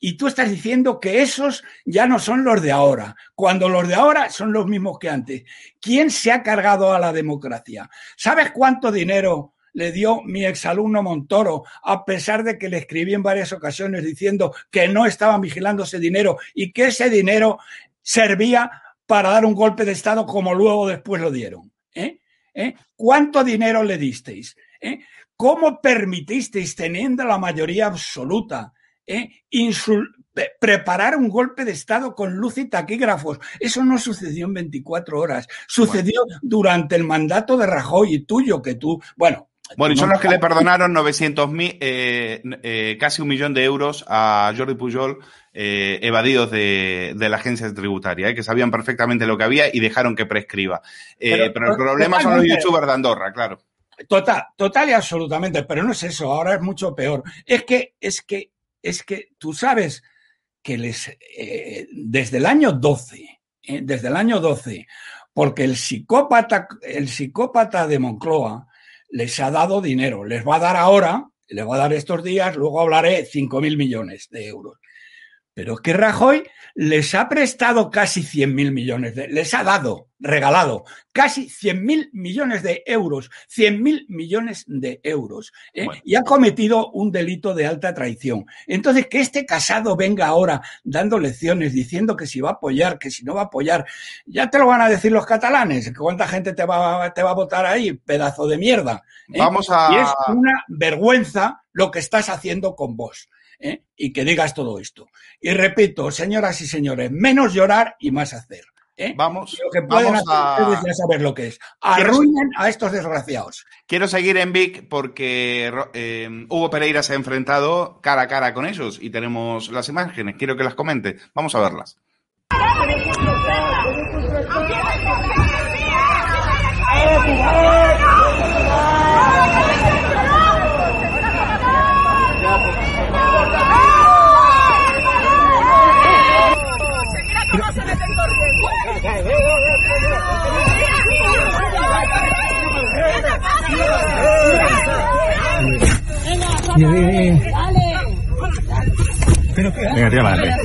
[SPEAKER 9] Y tú estás diciendo que esos ya no son los de ahora, cuando los de ahora son los mismos que antes. ¿Quién se ha cargado a la democracia? ¿Sabes cuánto dinero le dio mi exalumno Montoro, a pesar de que le escribí en varias ocasiones diciendo que no estaban vigilando ese dinero y que ese dinero servía para dar un golpe de Estado como luego después lo dieron? ¿Eh? ¿Eh? ¿Cuánto dinero le disteis? ¿Eh? ¿Cómo permitisteis, teniendo la mayoría absoluta, ¿eh? preparar un golpe de Estado con luz y taquígrafos? Eso no sucedió en 24 horas. Sucedió durante el mandato de Rajoy y tuyo, que tú, bueno.
[SPEAKER 1] Bueno, y son
[SPEAKER 9] no-
[SPEAKER 1] los que le perdonaron 900 mil, eh, eh, casi un millón de euros a Jordi Pujol, eh, evadidos de, de la agencia tributaria, que sabían perfectamente lo que había y dejaron que prescriba. Pero,
[SPEAKER 9] Pero-
[SPEAKER 1] el problema son los youtubers de Andorra, claro.
[SPEAKER 9] Total, total y absolutamente, pero no es eso, ahora es mucho peor. Es que, es que, es que tú sabes que les, eh, desde el año 12, eh, desde el año 12, porque el psicópata, el psicópata de Moncloa les ha dado dinero, les va a dar ahora, les va a dar estos días, luego hablaré 5 mil millones de euros. Pero es que Rajoy les ha prestado casi 100 mil millones, de, les ha dado, regalado, casi 100 mil millones de euros, 100 mil millones de euros, ¿eh? y ha cometido un delito de alta traición. Entonces, que este casado venga ahora dando lecciones, diciendo que si va a apoyar, que si no va a apoyar, ya te lo van a decir los catalanes, cuánta gente te va, te va a votar ahí, pedazo de mierda. ¿eh?
[SPEAKER 1] Vamos a-
[SPEAKER 9] Y es una vergüenza lo que estás haciendo con vos. ¿Eh? Y que digas todo esto. Y repito, señoras y señores, menos llorar y más hacer. ¿eh?
[SPEAKER 1] Vamos,
[SPEAKER 9] lo que pueden
[SPEAKER 1] vamos
[SPEAKER 9] hacer
[SPEAKER 1] a-
[SPEAKER 9] ustedes ya saber lo que es.
[SPEAKER 1] ¿Quieres-
[SPEAKER 9] Arruinen a estos desgraciados.
[SPEAKER 1] Quiero seguir en Vic porque eh, Hugo Pereira se ha enfrentado cara a cara con ellos y tenemos las imágenes. Quiero que las comente. Vamos a verlas.
[SPEAKER 8] ¡Venga, Pero,
[SPEAKER 10] Venga, tira para adelante.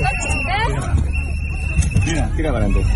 [SPEAKER 10] Mira, tira para adelante.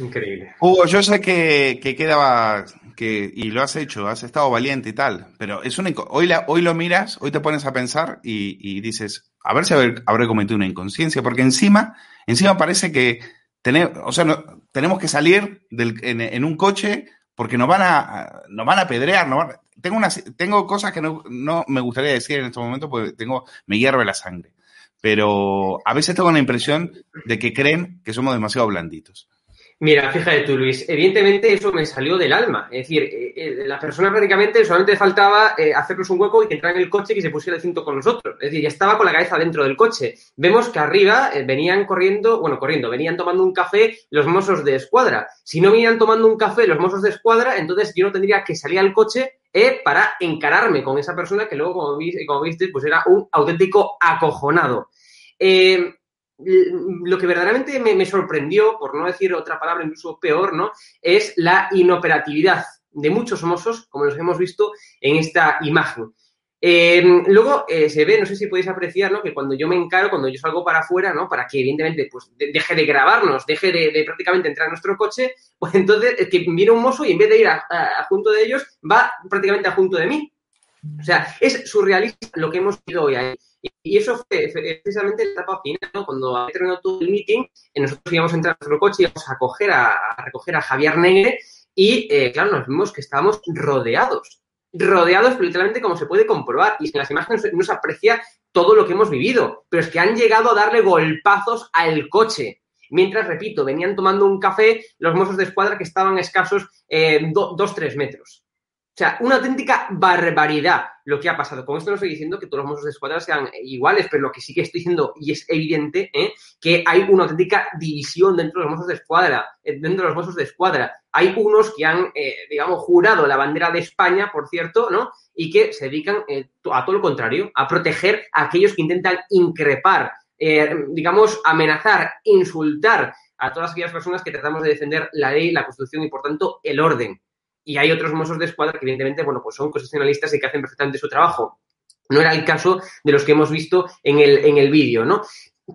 [SPEAKER 3] Increíble.
[SPEAKER 1] Hugo, yo sé que, que quedaba, que, y lo has hecho, has estado valiente y tal, pero es inco- hoy, lo miras, hoy te pones a pensar y, dices, a ver si habré, cometido una inconsciencia, porque encima, encima parece que tenemos, que salir en, un coche porque nos van a, pedrear, tengo unas, tengo cosas que no, no me gustaría decir en este momento porque tengo, me hierve la sangre. Pero a veces tengo la impresión de que creen que somos demasiado blanditos.
[SPEAKER 3] Mira, fíjate tú, Luis, evidentemente eso me salió del alma. Es decir, eh, eh, la persona prácticamente solamente faltaba eh, hacernos un hueco y que entrara en el coche y que se pusiera el cinto con nosotros. Es decir, ya estaba con la cabeza dentro del coche. Vemos que arriba eh, venían corriendo, bueno, corriendo, venían tomando un café los mozos de escuadra. Si no venían tomando un café los mozos de escuadra, entonces yo no tendría que salir al coche para encararme con esa persona que luego, como, como viste, pues era un auténtico acojonado. Lo que verdaderamente me, sorprendió, por no decir otra palabra incluso peor, ¿no? Es la inoperatividad de muchos mozos, como los hemos visto en esta imagen. Eh, luego eh, se ve, no sé si podéis apreciar, ¿no? Que cuando yo me encaro, cuando yo salgo para afuera, ¿no? Para que evidentemente pues, de- deje de grabarnos, deje de, prácticamente entrar en nuestro coche, pues entonces es que viene un mozo y en vez de ir a, junto de ellos, va prácticamente a junto de mí. O sea, es surrealista lo que hemos visto hoy ahí. Y, eso fue precisamente la etapa final, ¿no? Cuando había terminado todo el meeting, eh, nosotros íbamos a entrar a nuestro coche, íbamos a, coger a, recoger a Javier Negre y, eh, claro, nos vimos que estábamos rodeados. Rodeados, literalmente como se puede comprobar. Y en las imágenes no se aprecia todo lo que hemos vivido. Pero es que han llegado a darle golpazos al coche. Mientras, repito, venían tomando un café los mozos de escuadra que estaban escasos eh, do- dos, tres metros. O sea, una auténtica barbaridad lo que ha pasado. Con esto no estoy diciendo que todos los mozos de escuadra sean iguales, pero lo que sí que estoy diciendo, y es evidente, ¿eh? que hay una auténtica división dentro de los mozos de escuadra. eh, Dentro de los mozos de escuadra. Hay unos que han, eh, digamos, jurado la bandera de España, por cierto, ¿no? Y que se dedican eh, a todo lo contrario, a proteger a aquellos que intentan increpar, digamos, amenazar, insultar a todas aquellas personas que tratamos de defender la ley, la Constitución y, por tanto, el orden y hay otros mozos de escuadra que evidentemente, bueno, pues son constitucionalistas y que hacen perfectamente su trabajo. No era el caso de los que hemos visto en el, en el vídeo, ¿no?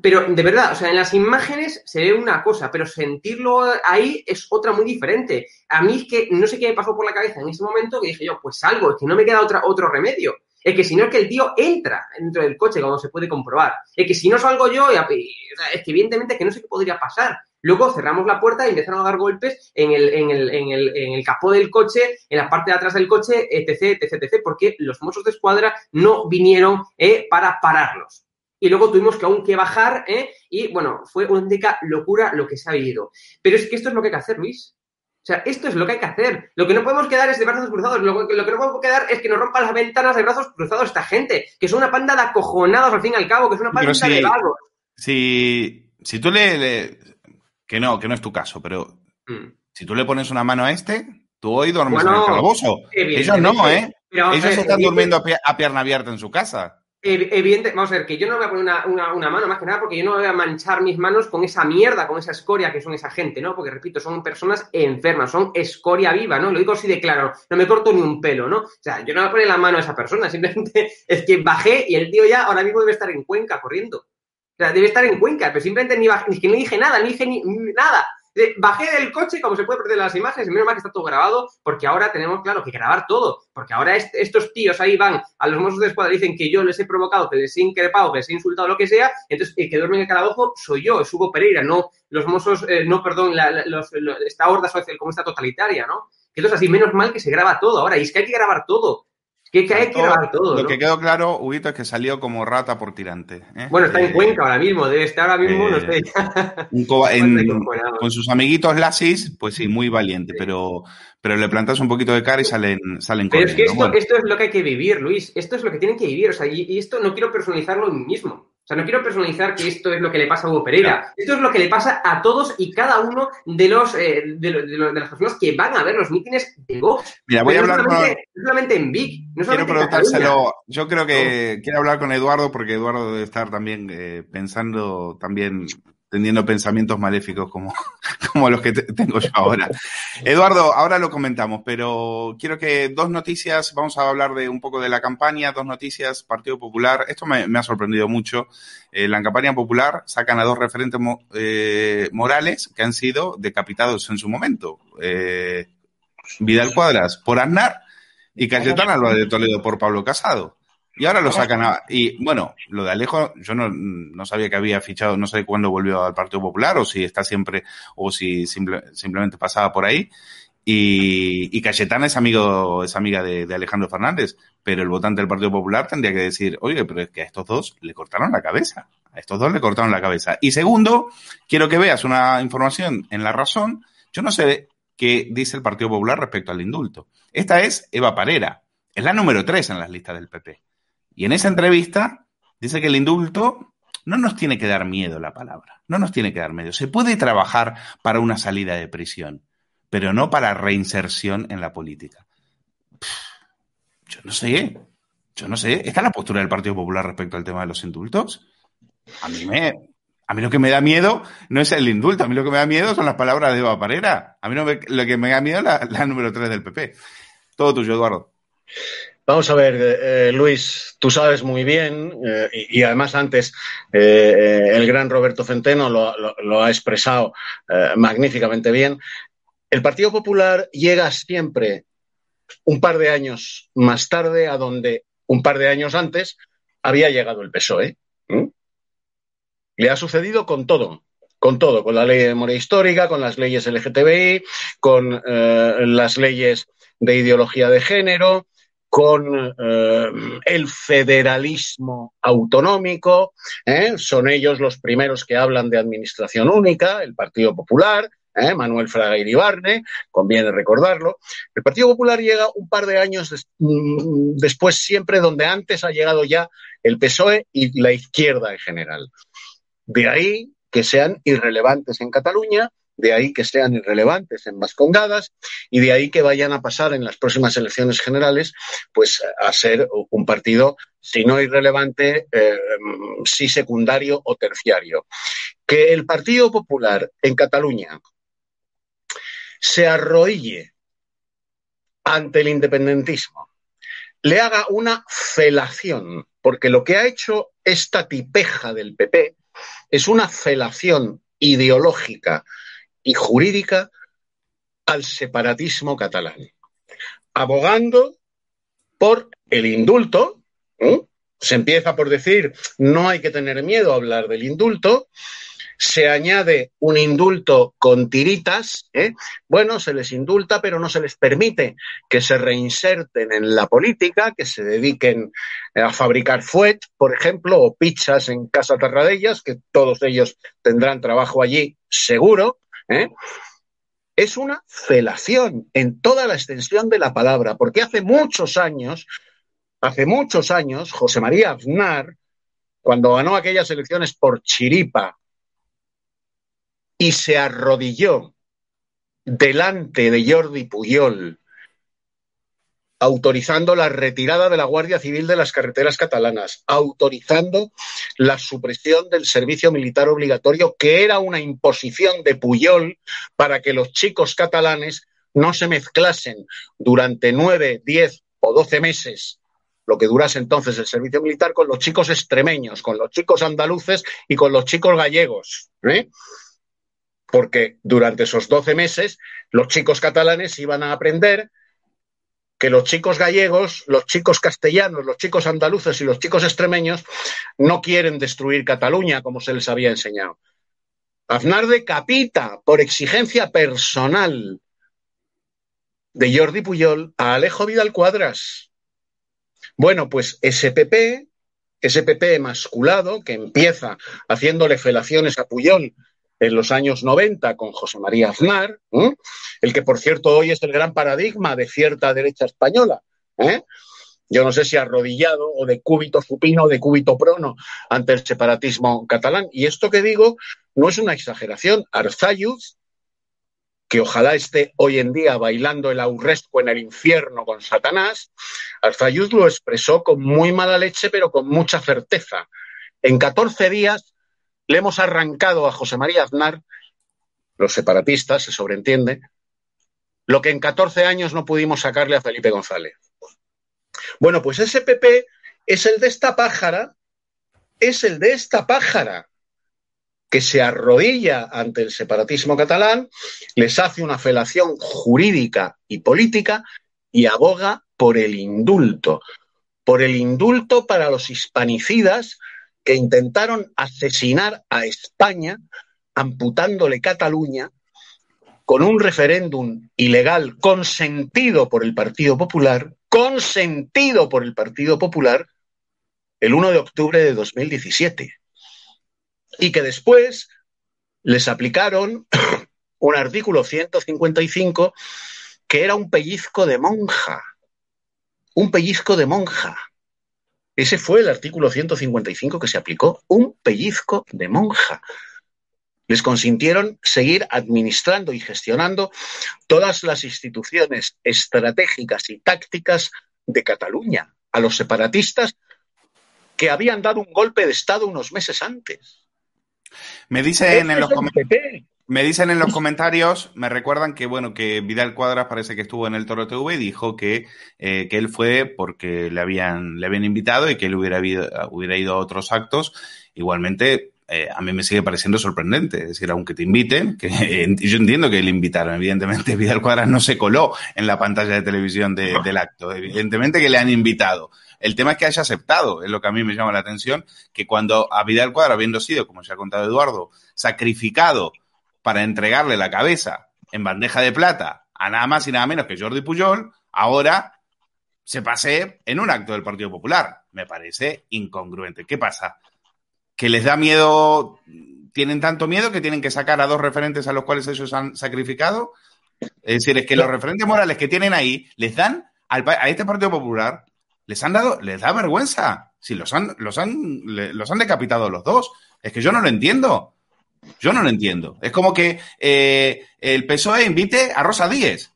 [SPEAKER 3] Pero de verdad, o sea, en las imágenes se ve una cosa, pero sentirlo ahí es otra muy diferente. A mí es que no sé qué me pasó por la cabeza en ese momento que dije yo, pues salgo, es que no me queda otra, otro remedio. Es que si no es que el tío entra dentro del coche, como se puede comprobar. Es que si no salgo yo, es que evidentemente que no sé qué podría pasar. Luego cerramos la puerta y empezaron a dar golpes en el, en el, en el, en el capó del coche, en la parte de atrás del coche, etc, etc, etc, porque los mozos de escuadra no vinieron eh, para pararlos. Y luego tuvimos que aún que bajar, ¿eh? y bueno, fue una locura lo que se ha vivido. Pero es que esto es lo que hay que hacer, Luis. O sea, esto es lo que hay que hacer. Lo que no podemos quedar es de brazos cruzados. Lo, que- lo que no podemos quedar es que nos rompan las ventanas de brazos cruzados esta gente, que son una panda de acojonados al fin y al cabo, que es una panda
[SPEAKER 1] si-
[SPEAKER 3] de vagos.
[SPEAKER 1] Si, si tú le, le- Que no, que no es tu caso, pero si tú le pones una mano a este, tú hoy duermes en el calabozo. Ellos no, ¿eh?
[SPEAKER 3] Pero
[SPEAKER 1] Ellos
[SPEAKER 3] ver,
[SPEAKER 1] están durmiendo a, pie- a pierna abierta en su casa.
[SPEAKER 3] Ev- Evidente, vamos a ver, que yo no voy a poner una, una- una mano, más que nada, porque yo no voy a manchar mis manos con esa mierda, con esa escoria que son esa gente, ¿no? Porque, repito, son personas enfermas, son escoria viva, ¿no? Lo digo así de claro, no me corto ni un pelo, ¿no? O sea, yo no voy a poner la mano a esa persona, simplemente es que bajé y el tío ya ahora mismo debe estar en Cuenca corriendo. Debe estar en Cuenca, pero simplemente ni, bajé, ni que no dije nada, ni dije ni, nada. Eh, Bajé del coche, como se puede perder las imágenes, menos mal que está todo grabado, porque ahora tenemos, claro, que grabar todo. Porque ahora est- estos tíos ahí van a los mozos de escuadra y dicen que yo les he provocado, que les he increpado, que les he insultado, lo que sea, entonces el que duerme en el calabozo soy yo, es Hugo Pereira, no los mozos, eh, no, perdón, la- los- lo- esta horda social como esta totalitaria, ¿no? Que entonces así, menos mal que se graba todo ahora, y es que hay que grabar todo. Que, que hay que grabar todo,
[SPEAKER 1] Lo
[SPEAKER 3] ¿no?
[SPEAKER 1] que quedó claro, Huguito, es que salió como rata por tirante. ¿eh?
[SPEAKER 3] Bueno, está
[SPEAKER 1] Eh,
[SPEAKER 3] en Cuenca ahora mismo, debe estar ahora mismo, no
[SPEAKER 1] eh,
[SPEAKER 3] sé.
[SPEAKER 1] en- con sus amiguitos lasis, pues sí, muy valiente, pero, pero le plantas un poquito de cara y salen, salen
[SPEAKER 3] Pero es que esto,
[SPEAKER 1] Bueno,
[SPEAKER 3] esto es lo que hay que vivir, Luis. Esto es lo que tienen que vivir. O sea, y, y esto no quiero personalizarlo en mí mismo. O sea, no quiero personalizar que esto es lo que le pasa a Hugo Pereira. Esto es lo que le pasa a todos y cada uno de los eh, de, lo- de lo- de las personas que van a ver los mítines de Vox.
[SPEAKER 1] Mira, voy a
[SPEAKER 3] no
[SPEAKER 1] hablar con-
[SPEAKER 3] no solamente en Vic, no
[SPEAKER 1] Quiero
[SPEAKER 3] solamente
[SPEAKER 1] preguntárselo. Yo creo que quiero hablar con Eduardo porque Eduardo debe estar también eh, pensando, también teniendo pensamientos maléficos como, como los que te- tengo yo ahora. Eduardo, ahora lo comentamos, pero quiero que dos noticias, vamos a hablar de un poco de la campaña, dos noticias, Partido Popular. Esto me, ha sorprendido mucho. Eh, la campaña popular sacan a dos referentes eh, morales que han sido decapitados en su momento. Eh, Vidal Cuadras por Aznar y Cayetana Álvarez de Toledo por Pablo Casado. Y ahora lo sacan a... Y bueno, lo de Alejo, yo no, no sabía que había fichado, no sé cuándo volvió al Partido Popular o si está siempre, o si simple- simplemente pasaba por ahí. Y, y Cayetana es amigo, es amiga de, de Alejandro Fernández, pero el votante del Partido Popular tendría que decir, oye, pero es que a estos dos le cortaron la cabeza. A estos dos le cortaron la cabeza. Y segundo, quiero que veas una información en La Razón. Yo no sé qué dice el Partido Popular respecto al indulto. Esta es Eva Parera. Es la número tres en las listas del PP. Y en esa entrevista dice que el indulto no nos tiene que dar miedo la palabra. No nos tiene que dar miedo. Se puede trabajar para una salida de prisión, pero no para reinserción en la política. Yo no sé. Yo no sé. ¿Está la postura del Partido Popular respecto al tema de los indultos? A mí me. A mí lo que me da miedo no es el indulto, a mí lo que me da miedo son las palabras de Eva Parera. A mí no me- lo que me da miedo es la, la número 3 del PP. Todo tuyo, Eduardo.
[SPEAKER 7] Vamos a ver, eh, Luis, tú sabes muy bien, eh, y, además antes eh, eh, el gran Roberto Centeno lo, ha expresado magníficamente bien, el Partido Popular llega siempre un par de años más tarde a donde un par de años antes había llegado el PSOE. Le ha sucedido con todo, con todo, con la ley de memoria histórica, con las leyes LGTBI, con las leyes de ideología de género, con eh, el federalismo autonómico. ¿eh? Son ellos los primeros que hablan de administración única, el Partido Popular. ¿eh? Manuel Fraga Iribarne, conviene recordarlo. El Partido Popular llega un par de años mm, después, siempre donde antes ha llegado ya el PSOE y la izquierda en general. De ahí que sean irrelevantes en Cataluña, de ahí que sean irrelevantes en Vascongadas y de ahí que vayan a pasar en las próximas elecciones generales pues a ser un partido, si no irrelevante, eh, sí secundario o terciario. Que el Partido Popular en Cataluña se arrodille ante el independentismo, le haga una felación, porque lo que ha hecho esta tipeja del PP es una felación ideológica y jurídica al separatismo catalán, abogando por el indulto. Se empieza por decir no hay que tener miedo a hablar del indulto. Se añade un indulto con tiritas. ¿eh? Bueno, se les indulta, pero no se les permite que se reinserten en la política, que se dediquen a fabricar fuet, por ejemplo, o pizzas en Casa Tarradellas, que todos ellos tendrán trabajo allí, seguro. ¿Eh? es una felación en toda la extensión de la palabra, porque hace muchos años, hace muchos años, José María Aznar, cuando ganó aquellas elecciones por chiripa y se arrodilló delante de Jordi Puyol, autorizando la retirada de la Guardia Civil de las carreteras catalanas, autorizando la supresión del servicio militar obligatorio, que era una imposición de Puyol para que los chicos catalanes no se mezclasen durante nueve, diez o doce meses, lo que durase entonces el servicio militar, con los chicos extremeños, con los chicos andaluces y con los chicos gallegos. ¿eh? Porque durante esos doce meses los chicos catalanes iban a aprender que los chicos gallegos, los chicos castellanos, los chicos andaluces y los chicos extremeños no quieren destruir Cataluña como se les había enseñado. Aznar decapita por exigencia personal de Jordi Puyol a Alejo Vidal Cuadras. Bueno, pues ese PP, ese PP emasculado que empieza haciéndole felaciones a Puyol en los años 90 con José María Aznar, el que por cierto hoy es el gran paradigma de cierta derecha española, ¿eh? yo no sé si arrodillado o de cúbito supino o de cúbito prono ante el separatismo catalán. Y esto que digo no es una exageración. Arzayuz, que ojalá esté hoy en día bailando el aurresco en el infierno con Satanás, Arzayuz lo expresó con muy mala leche, pero con mucha certeza. En 14 días le hemos arrancado a José María Aznar, los separatistas, se sobreentiende, lo que en 14 años no pudimos sacarle a Felipe González. Bueno, pues ese PP es el de esta pájara, es el de esta pájara que se arrodilla ante el separatismo catalán, les hace una felación jurídica y política y aboga por el indulto, por el indulto para los hispanicidas que intentaron asesinar a España amputándole Cataluña con un referéndum ilegal consentido por el Partido Popular, consentido por el Partido Popular, el 1 de octubre de 2017. Y que después les aplicaron un artículo 155 que era un pellizco de monja. Un pellizco de monja. Ese fue el artículo 155 que se aplicó, un pellizco de monja les consintieron seguir administrando y gestionando todas las instituciones estratégicas y tácticas de Cataluña a los separatistas que habían dado un golpe de Estado unos meses antes.
[SPEAKER 1] Me dicen, en los, me dicen en los comentarios, me recuerdan que bueno, que Vidal Cuadras parece que estuvo en el Toro TV y dijo que, eh, que él fue porque le habían, le habían invitado y que él hubiera, hubiera ido a otros actos. Igualmente, eh, a mí me sigue pareciendo sorprendente. Es decir, aunque te inviten, que yo entiendo que le invitaron, evidentemente Vidal Cuadras no se coló en la pantalla de televisión del acto, evidentemente que le han invitado. El tema es que haya aceptado, es lo que a mí me llama la atención, que cuando a Vidal Cuadras, habiendo sido, como se ha contado Eduardo, sacrificado para entregarle la cabeza en bandeja de plata a nada más y nada menos que Jordi Pujol, ahora se pase en un acto del Partido Popular. Me parece incongruente. ¿Qué pasa? que les da miedo, tienen tanto miedo que tienen que sacar a dos referentes a los cuales ellos han sacrificado. Es decir, es que los referentes morales que tienen ahí les dan a este Partido Popular, les han dado, les da vergüenza. Si los han, los han, los han decapitado los dos. Es que yo no lo entiendo. Yo no lo entiendo. Es como que eh, el PSOE invite a Rosa Díez.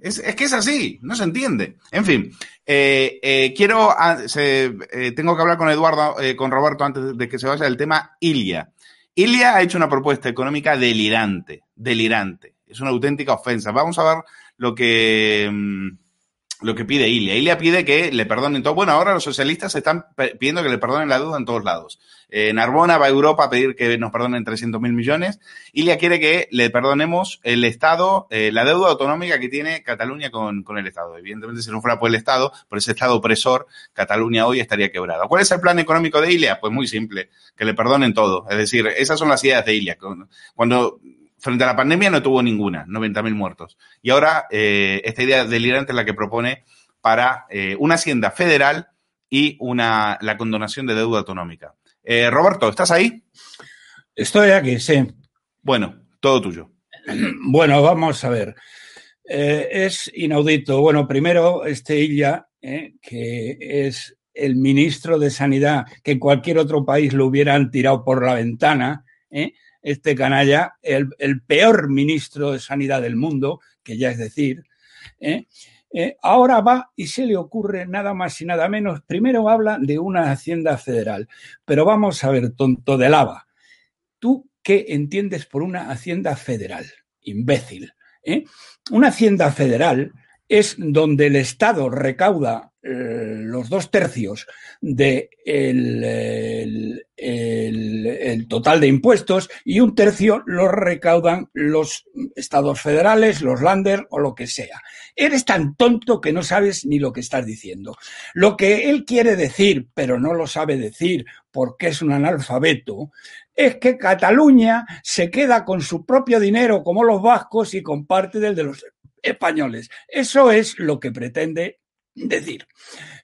[SPEAKER 1] Es, que es así, no se entiende. En fin, eh, eh, quiero, ah, tengo que hablar con Eduardo, con Roberto antes de que se vaya del tema Ilia. Ilia ha hecho una propuesta económica delirante, delirante. Es una auténtica ofensa. Vamos a ver lo que, mm, lo que pide Ilia. Ilia pide que le perdonen todo. Bueno, ahora los socialistas están pidiendo que le perdonen la deuda en todos lados. Eh, Narbona va a Europa a pedir que nos perdonen 300 mil millones. Ilia quiere que le perdonemos el Estado, eh, la deuda autonómica que tiene Cataluña con, con, el Estado. Evidentemente, si no fuera por el Estado, por ese Estado opresor, Cataluña hoy estaría quebrada. ¿Cuál es el plan económico de Ilia? Pues muy simple, que le perdonen todo. Es decir, esas son las ideas de Ilia. Cuando frente a la pandemia no tuvo ninguna, 90.000 muertos. Y ahora eh, esta idea delirante es la que propone para eh, una hacienda federal y una, la condonación de deuda autonómica. Eh, Roberto, ¿estás ahí?
[SPEAKER 9] Estoy aquí, sí.
[SPEAKER 1] Bueno, todo tuyo.
[SPEAKER 9] Bueno, vamos a ver. es inaudito. Bueno, primero, este Illa, que es el ministro de Sanidad, que en cualquier otro país lo hubieran tirado por la ventana, ¿eh? Este canalla, el, peor ministro de Sanidad del mundo, que ya es decir, ¿eh? Eh, ahora va y se le ocurre nada más y nada menos. Primero habla de una hacienda federal, pero vamos a ver, tonto de lava. ¿Tú qué entiendes por una hacienda federal? Imbécil. ¿eh? Una hacienda federal es donde el Estado recauda los dos tercios del de el, total de impuestos y un tercio lo recaudan los estados federales, los lander o lo que sea. Eres tan tonto que no sabes ni lo que estás diciendo. Lo que él quiere decir, pero no lo sabe decir porque es un analfabeto, es que Cataluña se queda con su propio dinero como los vascos y comparte del de los españoles. Eso es lo que pretende decir.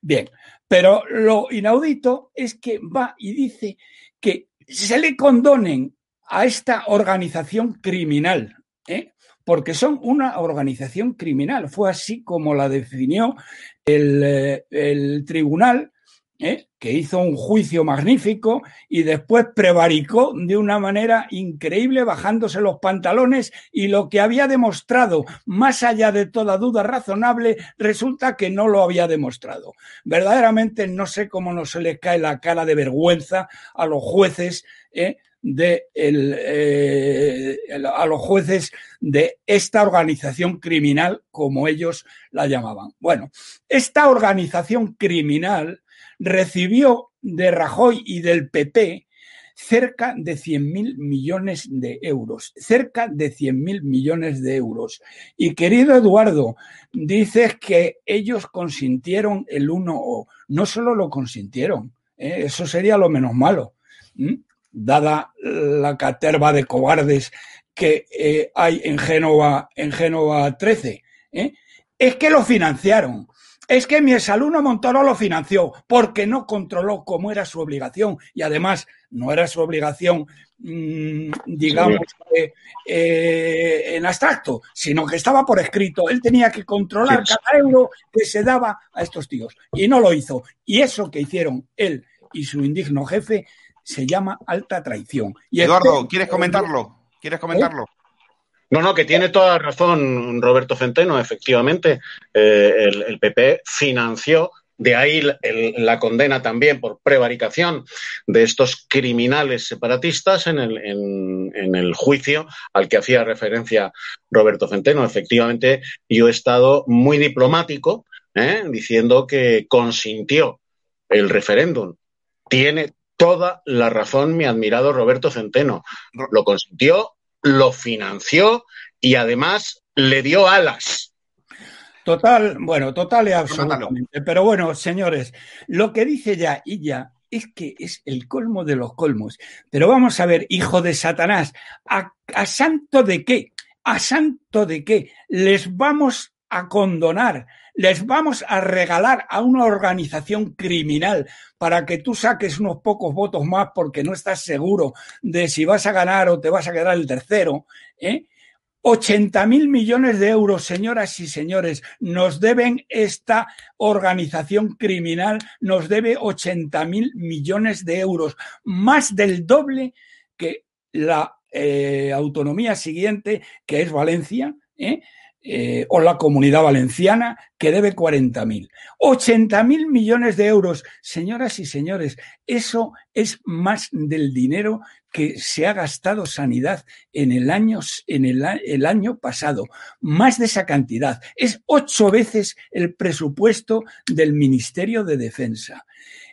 [SPEAKER 9] Bien, pero lo inaudito es que va y dice que se le condonen a esta organización criminal, ¿eh? porque son una organización criminal. Fue así como la definió el, eh, el tribunal ¿eh? que hizo un juicio magnífico y después prevaricó de una manera increíble bajándose los pantalones y lo que había demostrado, más allá de toda duda razonable, resulta que no lo había demostrado. Verdaderamente no sé cómo no se les cae la cara de vergüenza a los jueces. ¿eh? de el, eh, a los jueces de esta organización criminal, como ellos la llamaban. Bueno, esta organización criminal recibió de Rajoy y del PP cerca de 100.000 millones de euros, cerca de 100.000 millones de euros. Y querido Eduardo, dices que ellos consintieron el uno o no solo lo consintieron, ¿eh? eso sería lo menos malo, dada la caterva de cobardes que eh, hay en Génova, en Génova 13. ¿eh? Es que lo financiaron es que mi exalumno Montoro lo financió porque no controló cómo era su obligación y además no era su obligación, mmm, digamos, eh, en abstracto, sino que estaba por escrito. Él tenía que controlar sí. cada euro que se daba a estos tíos y no lo hizo. Y eso que hicieron él y su indigno jefe se llama alta traición. Y
[SPEAKER 1] Eduardo, este, ¿quieres comentarlo? ¿Quieres comentarlo? ¿Eh?
[SPEAKER 7] No, no, que tiene toda razón Roberto Centeno, efectivamente. Eh, el, el, PP financió, de ahí el, la condena también por prevaricación de estos criminales separatistas en el, en, en el, juicio al que hacía referencia Roberto Centeno. Efectivamente, yo he estado muy diplomático ¿eh? diciendo que consintió el referéndum. Tiene toda la razón mi admirado Roberto Centeno. Lo consintió lo financió y además le dio alas.
[SPEAKER 9] Total, bueno, total y absolutamente. Pero bueno, señores, lo que dice ya y ya es que es el colmo de los colmos. Pero vamos a ver, hijo de Satanás, ¿a, a santo de qué? ¿A santo de qué? Les vamos a condonar les vamos a regalar a una organización criminal para que tú saques unos pocos votos más porque no estás seguro de si vas a ganar o te vas a quedar el tercero, ¿eh? 80 mil millones de euros, señoras y señores, nos deben esta organización criminal, nos debe 80 mil millones de euros, más del doble que la eh, autonomía siguiente, que es Valencia, ¿eh? Eh, o la comunidad valenciana, que debe 40.000. 80.000 millones de euros. Señoras y señores, eso es más del dinero que se ha gastado sanidad en el año, en el, el año pasado. Más de esa cantidad. Es ocho veces el presupuesto del Ministerio de Defensa.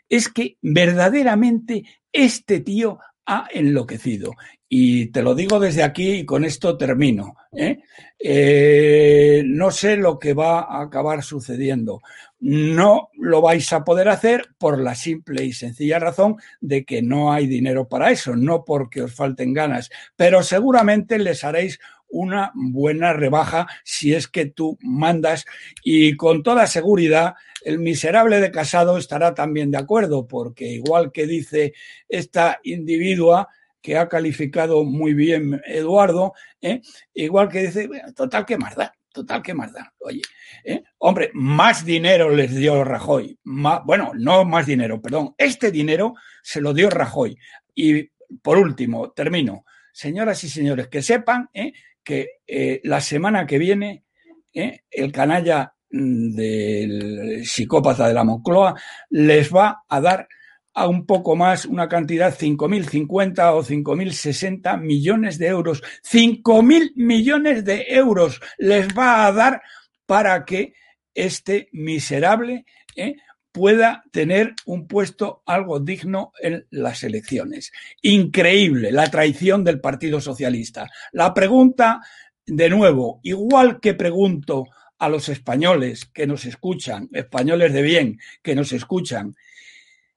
[SPEAKER 9] Es que verdaderamente este tío ha enloquecido. Y te lo digo desde aquí y con esto termino. ¿eh? Eh, no sé lo que va a acabar sucediendo. No lo vais a poder hacer por la simple y sencilla razón de que no hay dinero para eso, no porque os falten ganas, pero seguramente les haréis una buena rebaja si es que tú mandas y con toda seguridad el miserable de casado estará también de acuerdo porque igual que dice esta individua que ha calificado muy bien Eduardo, ¿eh? igual que dice, total, ¿qué más da? Total, ¿qué más da? Oye, ¿eh? hombre, más dinero les dio Rajoy. Bueno, no más dinero, perdón. Este dinero se lo dio Rajoy. Y por último, termino. Señoras y señores, que sepan ¿eh? Que eh, la semana que viene ¿eh? el canalla mm, del psicópata de la Moncloa les va a dar a un poco más una cantidad, 5.050 o 5.060 millones de euros. 5.000 millones de euros les va a dar para que este miserable ¿eh? Pueda tener un puesto algo digno en las elecciones. Increíble la traición del Partido Socialista. La pregunta, de nuevo, igual que pregunto a los españoles que nos escuchan, españoles de bien que nos escuchan,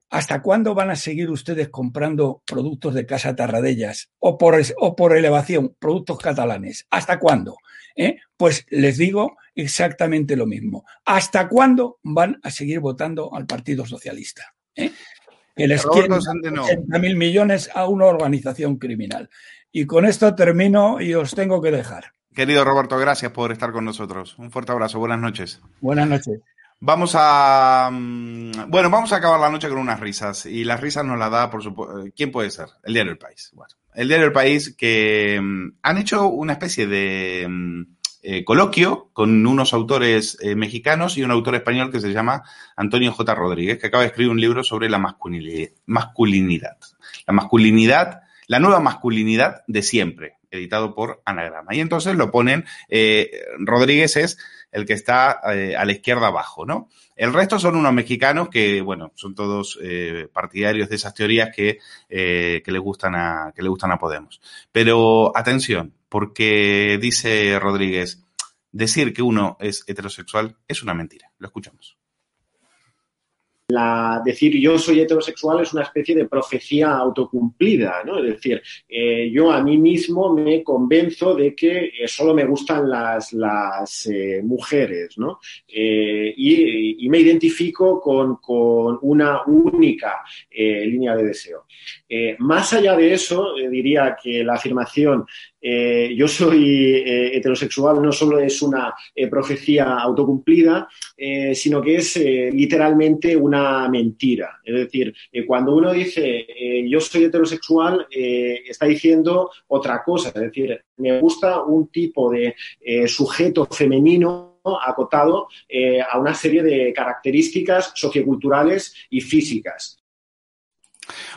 [SPEAKER 9] ¿Hasta cuándo van a seguir ustedes comprando productos de Casa Tarradellas o por, elevación, productos catalanes? ¿Hasta cuándo? ¿Eh? Pues les digo exactamente lo mismo. ¿Hasta cuándo van a seguir votando al Partido Socialista? ¿Eh? Que les quieren 80 mil millones a una organización criminal. Y con esto termino y os tengo que dejar.
[SPEAKER 1] Querido Roberto, gracias por estar con nosotros. Un fuerte abrazo, buenas noches.
[SPEAKER 9] Buenas noches.
[SPEAKER 1] Vamos a. mm, Bueno, vamos a acabar la noche con unas risas. Y las risas nos las da, por supuesto. ¿Quién puede ser? El diario El País. Bueno, el diario El País que mm, han hecho una especie de mm, eh, coloquio con unos autores eh, mexicanos y un autor español que se llama Antonio J. Rodríguez, que acaba de escribir un libro sobre la masculinidad. La masculinidad, la nueva masculinidad de siempre, editado por Anagrama. Y entonces lo ponen, eh, Rodríguez es el que está eh, a la izquierda abajo, ¿no? El resto son unos mexicanos que, bueno, son todos eh, partidarios de esas teorías que, eh, que, le gustan a, que le gustan a Podemos. Pero atención, porque dice Rodríguez, decir que uno es heterosexual es una mentira. Lo escuchamos.
[SPEAKER 10] Decir yo soy heterosexual es una especie de profecía autocumplida, ¿no? Es decir, eh, yo a mí mismo me convenzo de que eh, solo me gustan las, las eh, mujeres, ¿no? Y, me identifico con, con una única línea de deseo. Más allá de eso, diría que la afirmación yo soy heterosexual no solo es una profecía autocumplida, sino que es literalmente una mentira. Es decir, eh, cuando uno dice eh, yo soy heterosexual, eh, está diciendo otra cosa. Es decir, me gusta un tipo de sujeto femenino acotado a una serie de características socioculturales y físicas.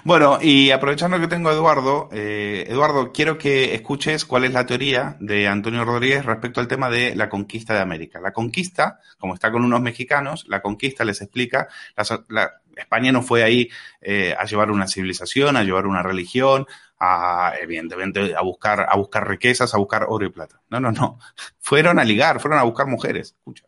[SPEAKER 1] Bueno, y aprovechando que tengo a Eduardo, eh, Eduardo, quiero que escuches cuál es la teoría de Antonio Rodríguez respecto al tema de la conquista de América. La conquista, como está con unos mexicanos, la conquista les explica, la, la, España no fue ahí eh, a llevar una civilización, a llevar una religión, a, evidentemente, a buscar, a buscar riquezas, a buscar oro y plata. No, no, no. Fueron a ligar, fueron a buscar mujeres. Escucha.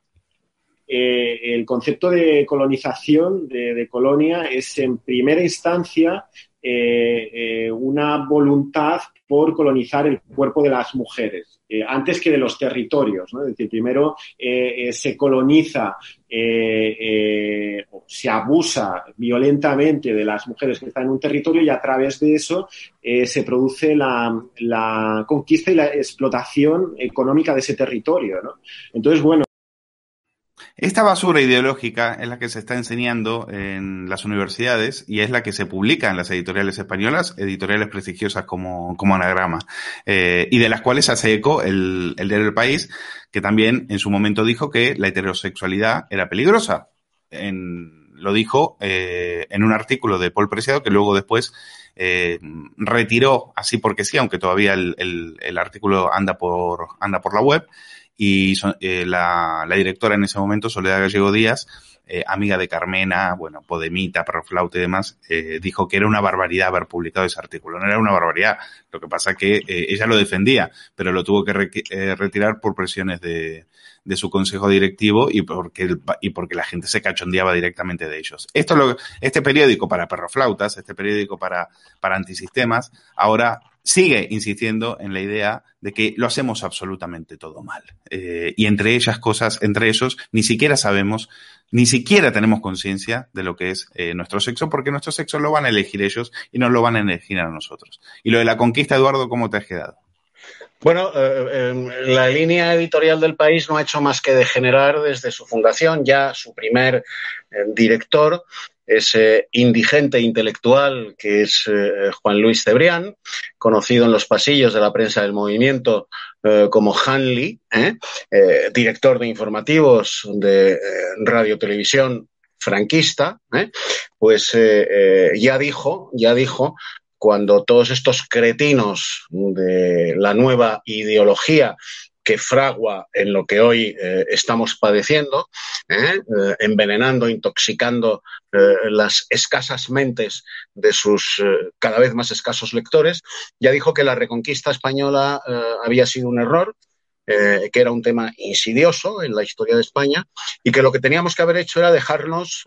[SPEAKER 10] Eh, el concepto de colonización, de, colonia, es en primera instancia eh, eh, una voluntad por colonizar el cuerpo de las mujeres, antes que de los territorios. Es decir, primero se coloniza, se abusa violentamente de las mujeres que están en un territorio y a través de eso se produce la, conquista y la explotación económica de ese territorio. Entonces, bueno,
[SPEAKER 1] esta basura ideológica es la que se está enseñando en las universidades y es la que se publica en las editoriales españolas, editoriales prestigiosas como, como Anagrama, eh, y de las cuales hace eco el, el diario del País, que también en su momento dijo que la heterosexualidad era peligrosa. Lo dijo eh, en un artículo de Paul Preciado que luego después eh, retiró así porque sí, aunque todavía el, el, el artículo anda por, anda por la web y eh, la, directora en ese momento, Soledad Gallego Díaz, eh, amiga de Carmena, bueno, Podemita, Perroflauta y demás, eh, dijo que era una barbaridad haber publicado ese artículo. No era una barbaridad, lo que pasa que eh, ella lo defendía, pero lo tuvo que re retirar por presiones de, de su consejo directivo y porque, el, y porque la gente se cachondeaba directamente de ellos. Esto lo, este periódico para perroflautas, este periódico para, para antisistemas, ahora sigue insistiendo en la idea de que lo hacemos absolutamente todo mal. Eh, y entre ellas cosas, entre ellos, ni siquiera sabemos, ni siquiera tenemos conciencia de lo que es eh, nuestro sexo, porque nuestro sexo lo van a elegir ellos y no lo van a elegir a nosotros. Y lo de la conquista, Eduardo, ¿cómo te has quedado?
[SPEAKER 7] Bueno, eh, la línea editorial del país no ha hecho más que degenerar desde su fundación. Ya su primer director, ese indigente intelectual que es eh, Juan Luis Cebrián, conocido en los pasillos de la prensa del movimiento eh, como Hanley, director de informativos de Radio Televisión franquista, pues ya dijo, ya dijo cuando todos estos cretinos de la nueva ideología que fragua en lo que hoy eh, estamos padeciendo, ¿eh? Eh, envenenando, intoxicando las escasas mentes de sus cada vez más escasos lectores, ya dijo que la reconquista española había sido un error, que era un tema insidioso en la historia de España y que lo que teníamos que haber hecho era dejarnos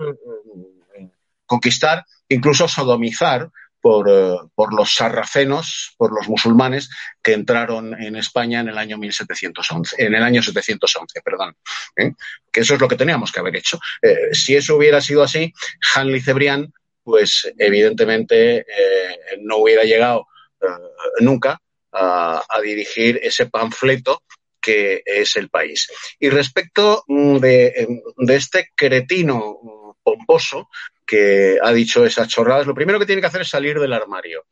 [SPEAKER 7] conquistar, incluso sodomizar por, uh, por, los sarracenos, por los musulmanes que entraron en España en el año 1711, en el año 711, perdón. ¿eh? Que eso es lo que teníamos que haber hecho. Eh, si eso hubiera sido así, Hanley Cebrián, pues evidentemente eh, no hubiera llegado nunca a, a, dirigir ese panfleto que es el país. Y respecto mm, de, de este cretino mm, pomposo que ha dicho esas chorradas, lo primero que tiene que hacer es salir del armario.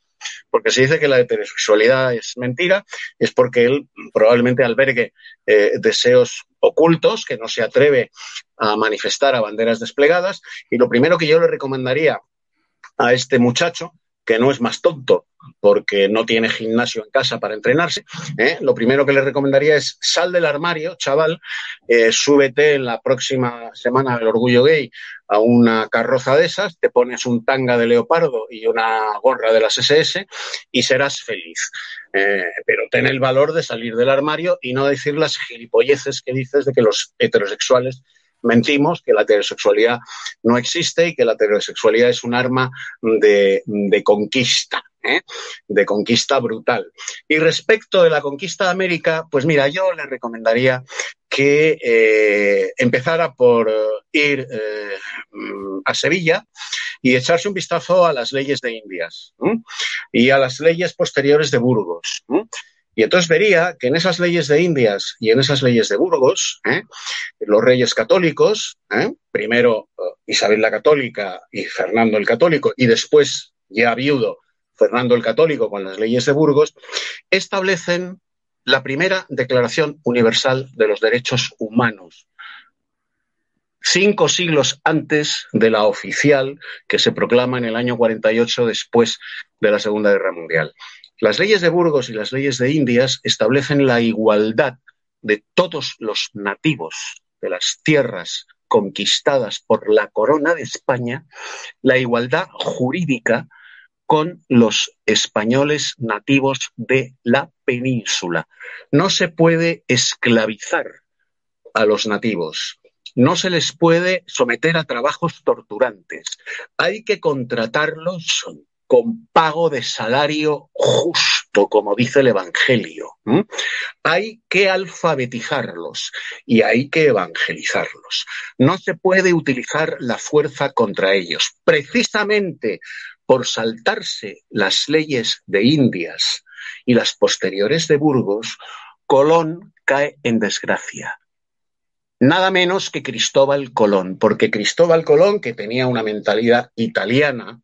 [SPEAKER 7] Porque se dice que la heterosexualidad es mentira, es porque él probablemente albergue eh, deseos ocultos que no se atreve a manifestar a banderas desplegadas. Y lo primero que yo le recomendaría a este muchacho, que no es más tonto porque no tiene gimnasio en casa para entrenarse, ¿eh? lo primero que le recomendaría es sal del armario, chaval, eh, súbete en la próxima semana del orgullo gay a una carroza de esas, te pones un tanga de leopardo y una gorra de las SS y serás feliz. Eh, pero ten el valor de salir del armario y no decir las gilipolleces que dices de que los heterosexuales mentimos, que la heterosexualidad no existe y que la heterosexualidad es un arma de, conquista. ¿eh? de conquista brutal. Y respecto de la conquista de América, pues mira, yo le recomendaría que eh, empezara por ir eh, a Sevilla y echarse un vistazo a las leyes de Indias y a las leyes posteriores de Burgos. Y entonces vería que en esas leyes de Indias y en esas leyes de Burgos, ¿eh? los reyes católicos, ¿eh? primero eh, Isabel la Católica y Fernando el Católico, y después, ya viudo, Fernando el Católico con las leyes de Burgos, establecen la primera Declaración Universal de los Derechos Humanos, cinco siglos antes de la oficial que se proclama en el año 48 después de la Segunda Guerra Mundial. Las leyes de Burgos y las leyes de Indias establecen la igualdad de todos los nativos de las tierras conquistadas por la corona de España, la igualdad jurídica con los españoles nativos de la península. No se puede esclavizar a los nativos, no se les puede someter a trabajos torturantes, hay que contratarlos con pago de salario justo, como dice el Evangelio. Hay que alfabetizarlos y hay que evangelizarlos. No se puede utilizar la fuerza contra ellos. Precisamente por saltarse las leyes de Indias y las posteriores de Burgos, Colón cae en desgracia. Nada menos que Cristóbal Colón, porque Cristóbal Colón, que tenía una mentalidad italiana,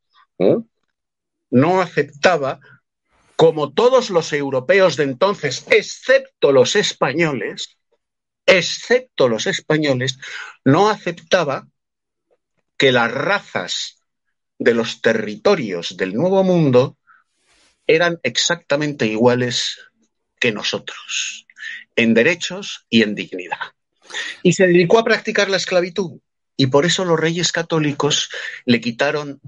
[SPEAKER 7] no aceptaba, como todos los europeos de entonces, excepto los españoles, excepto los españoles, no aceptaba que las razas de los territorios del Nuevo Mundo eran exactamente iguales que nosotros, en derechos y en dignidad. Y se dedicó a practicar la esclavitud. Y por eso los reyes católicos le quitaron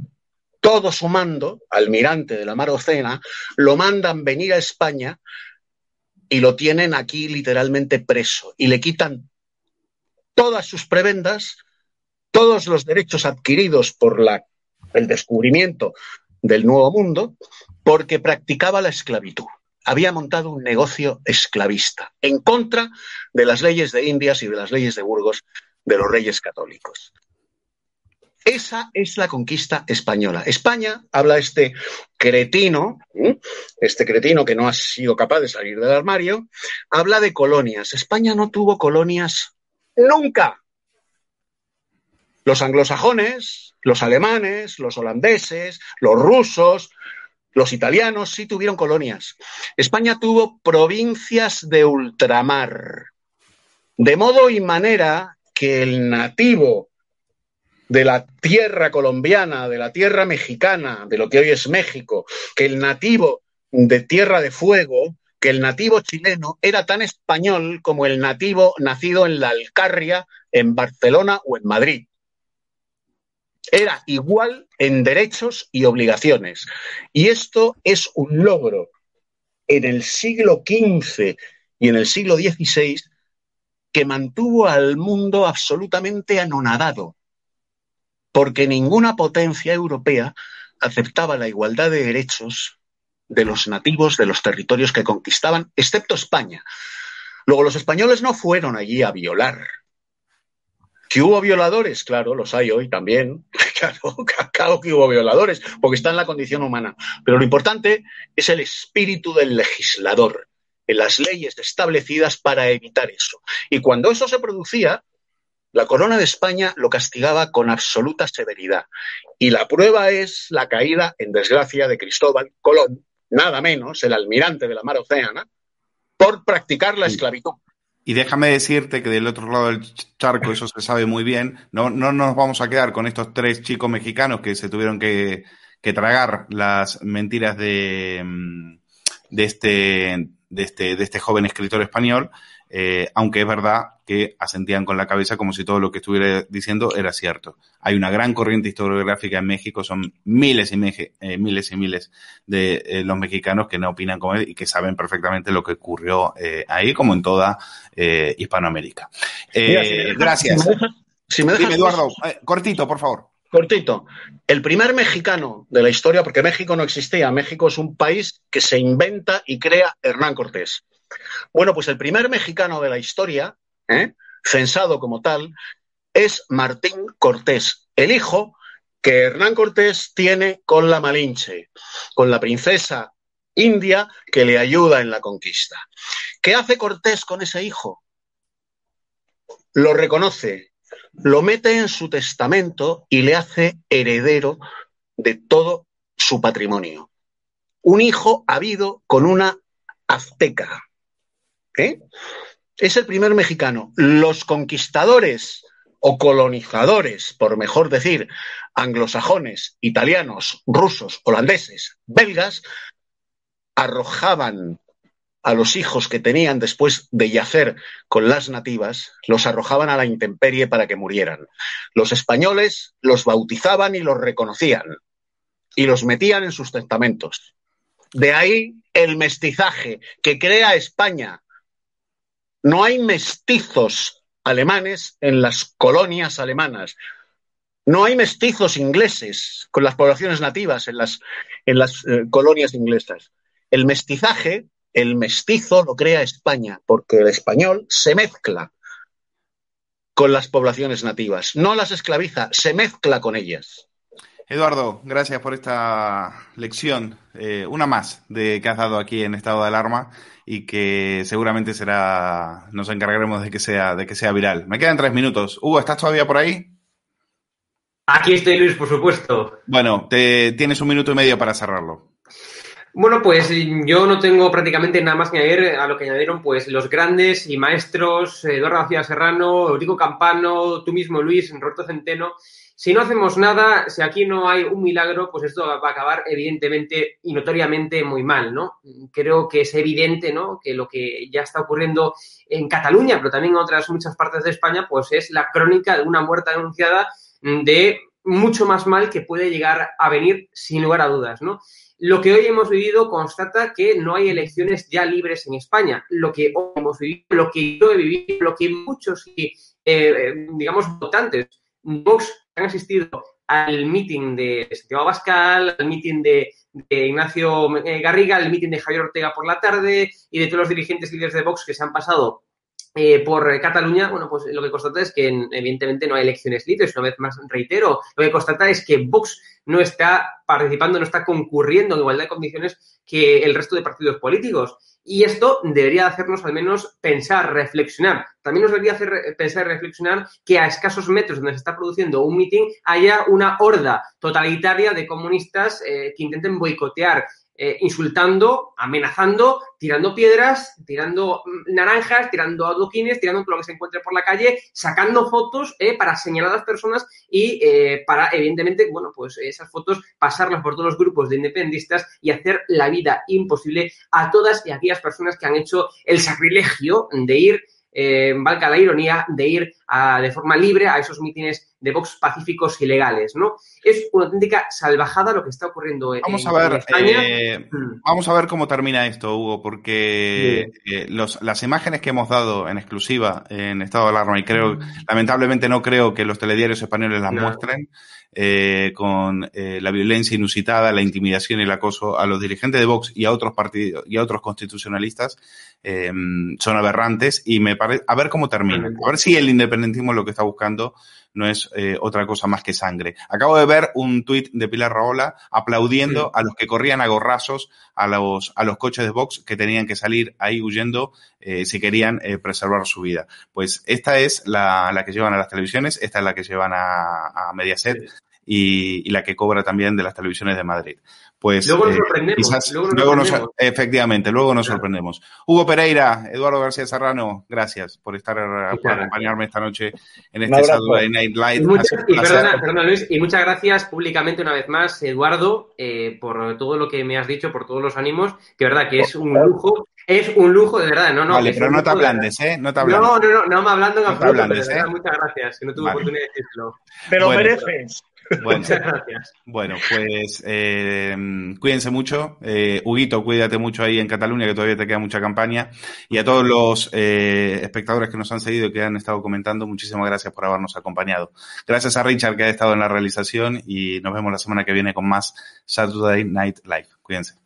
[SPEAKER 7] todo su mando, almirante de la Mar Ocena, lo mandan venir a España y lo tienen aquí literalmente preso y le quitan todas sus prebendas, todos los derechos adquiridos por la, el descubrimiento del Nuevo Mundo, porque practicaba la esclavitud. Había montado un negocio esclavista en contra de las leyes de Indias y de las leyes de Burgos de los reyes católicos. Esa es la conquista española. España, habla este cretino, este cretino que no ha sido capaz de salir del armario, habla de colonias. España no tuvo colonias nunca. Los anglosajones, los alemanes, los holandeses, los rusos, los italianos sí tuvieron colonias. España tuvo provincias de ultramar. De modo y manera que el nativo de la tierra colombiana, de la tierra mexicana, de lo que hoy es México, que el nativo de Tierra de Fuego, que el nativo chileno era tan español como el nativo nacido en la Alcarria, en Barcelona o en Madrid. Era igual en derechos y obligaciones. Y esto es un logro en el siglo XV y en el siglo XVI que mantuvo al mundo absolutamente anonadado porque ninguna potencia europea aceptaba la igualdad de derechos de los nativos de los territorios que conquistaban, excepto España. Luego, los españoles no fueron allí a violar. ¿Que hubo violadores? Claro, los hay hoy también. Claro, claro que hubo violadores, porque está en la condición humana. Pero lo importante es el espíritu del legislador, en las leyes establecidas para evitar eso. Y cuando eso se producía, la corona de España lo castigaba con absoluta severidad. Y la prueba es la caída, en desgracia, de Cristóbal Colón, nada menos, el almirante de la mar Océana, por practicar la esclavitud.
[SPEAKER 1] Y déjame decirte que del otro lado del charco, eso se sabe muy bien, no, no nos vamos a quedar con estos tres chicos mexicanos que se tuvieron que, que tragar las mentiras de, mm, de, este, de, este, de este joven escritor español, eh, aunque es verdad que asentían con la cabeza como si todo lo que estuviera diciendo era cierto. Hay una gran corriente historiográfica en México, son miles y eh, miles y miles de eh, los mexicanos que no opinan como él y que saben perfectamente lo que ocurrió ahí, como en toda Hispanoamérica.
[SPEAKER 7] Mira, si me dejas-
[SPEAKER 1] gracias.
[SPEAKER 7] si me dejas- si me dejas-
[SPEAKER 1] Dime, Eduardo, cortito, por favor.
[SPEAKER 7] Cortito. El primer mexicano de la historia, porque México no existía, México es un país que se inventa y crea Hernán Cortés. Bueno, pues el primer mexicano de la historia, ¿eh? censado como tal, es Martín Cortés, el hijo que Hernán Cortés tiene con la Malinche, con la princesa india que le ayuda en la conquista. ¿Qué hace Cortés con ese hijo? Lo reconoce, lo mete en su testamento y le hace heredero de todo su patrimonio. Un hijo habido con una azteca. ¿Eh? Es el primer mexicano. Los conquistadores o colonizadores, por mejor decir, anglosajones, italianos, rusos, holandeses, belgas, arrojaban a los hijos que tenían después de yacer con las nativas, los arrojaban a la intemperie para que murieran. Los españoles los bautizaban y los reconocían y los metían en sus testamentos. De ahí el mestizaje que crea España. No hay mestizos alemanes en las colonias alemanas. No hay mestizos ingleses con las poblaciones nativas en las, en las eh, colonias inglesas. El mestizaje, el mestizo lo crea España, porque el español se mezcla con las poblaciones nativas, no las esclaviza, se mezcla con ellas.
[SPEAKER 1] Eduardo, gracias por esta lección, eh, una más de que has dado aquí en estado de alarma y que seguramente será, nos encargaremos de que sea, de que sea viral. Me quedan tres minutos. Hugo, ¿estás todavía por ahí?
[SPEAKER 3] Aquí estoy, Luis, por supuesto.
[SPEAKER 1] Bueno, te, tienes un minuto y medio para cerrarlo.
[SPEAKER 3] Bueno, pues yo no tengo prácticamente nada más que añadir a lo que añadieron pues los grandes y maestros, Eduardo García Serrano, Eurico Campano, tú mismo, Luis, Roberto Centeno. Si no hacemos nada, si aquí no hay un milagro, pues esto va a acabar evidentemente y notoriamente muy mal, ¿no? Creo que es evidente, ¿no? Que lo que ya está ocurriendo en Cataluña, pero también en otras muchas partes de España, pues es la crónica de una muerte anunciada de mucho más mal que puede llegar a venir sin lugar a dudas, ¿no? Lo que hoy hemos vivido constata que no hay elecciones ya libres en España. Lo que hoy hemos vivido, lo que yo he vivido, lo que muchos, eh, digamos, votantes Vox han asistido al meeting de Santiago Bascal, al meeting de, de Ignacio Garriga, al meeting de Javier Ortega por la tarde y de todos los dirigentes líderes de Vox que se han pasado eh, por Cataluña, bueno, pues lo que constata es que evidentemente no hay elecciones libres. Una vez más, reitero, lo que constata es que Vox no está participando, no está concurriendo en igualdad de condiciones que el resto de partidos políticos. Y esto debería hacernos al menos pensar, reflexionar. También nos debería hacer pensar y reflexionar que a escasos metros donde se está produciendo un mitin haya una horda totalitaria de comunistas eh, que intenten boicotear eh, insultando, amenazando, tirando piedras, tirando naranjas, tirando adoquines, tirando todo lo que se encuentre por la calle, sacando fotos eh, para señalar a las personas y eh, para, evidentemente, bueno, pues esas fotos pasarlas por todos los grupos de independistas y hacer la vida imposible a todas y aquellas personas que han hecho el sacrilegio de ir eh, valga la ironía, de ir a, de forma libre a esos mítines de Vox pacíficos y legales, ¿no? Es una auténtica salvajada lo que está ocurriendo en,
[SPEAKER 1] vamos a ver,
[SPEAKER 3] en España.
[SPEAKER 1] Eh, vamos a ver cómo termina esto, Hugo, porque eh, los, las imágenes que hemos dado en exclusiva en estado de alarma, y creo, lamentablemente no creo que los telediarios españoles las
[SPEAKER 3] No.
[SPEAKER 1] muestren, eh, con la violencia inusitada, la intimidación y el acoso a los dirigentes de Vox y a otros partidos y a otros constitucionalistas son aberrantes y me parece a ver cómo termina, a ver si el independentismo independentismo lo que está buscando no es eh, otra cosa más que sangre. Acabo de ver un tuit de Pilar Raola aplaudiendo a los que corrían a gorrazos a los, a los coches de Vox que tenían que salir ahí huyendo eh, si querían eh, preservar su vida. Pues esta es la, la, que llevan a las televisiones, esta es la que llevan a, a Mediaset y, y la que cobra también de las televisiones de Madrid pues
[SPEAKER 3] luego nos eh, sorprendemos,
[SPEAKER 1] quizás, luego nos sorprendemos. efectivamente, luego nos claro. sorprendemos. Hugo Pereira, Eduardo García Serrano, gracias por estar por acompañarme esta noche en este Saturday Night Live.
[SPEAKER 3] Y, muchas, y perdona, perdona, Luis, y muchas gracias públicamente una vez más, Eduardo, eh, por todo lo que me has dicho, por todos los ánimos, que verdad que es un lujo. Es un lujo, de verdad, no, no.
[SPEAKER 1] Vale, pero no te ablandes, ¿eh? No te
[SPEAKER 3] ablandes. No, no, no, no me hablando en absoluto, no ablandes, pero de verdad, ¿eh? muchas gracias, que no tuve vale. oportunidad de decirlo.
[SPEAKER 11] Pero bueno, mereces.
[SPEAKER 1] Bueno, Muchas gracias. Bueno, pues eh, cuídense mucho. Eh, Huguito, cuídate mucho ahí en Cataluña, que todavía te queda mucha campaña. Y a todos los eh, espectadores que nos han seguido y que han estado comentando, muchísimas gracias por habernos acompañado. Gracias a Richard que ha estado en la realización y nos vemos la semana que viene con más Saturday Night Live. Cuídense.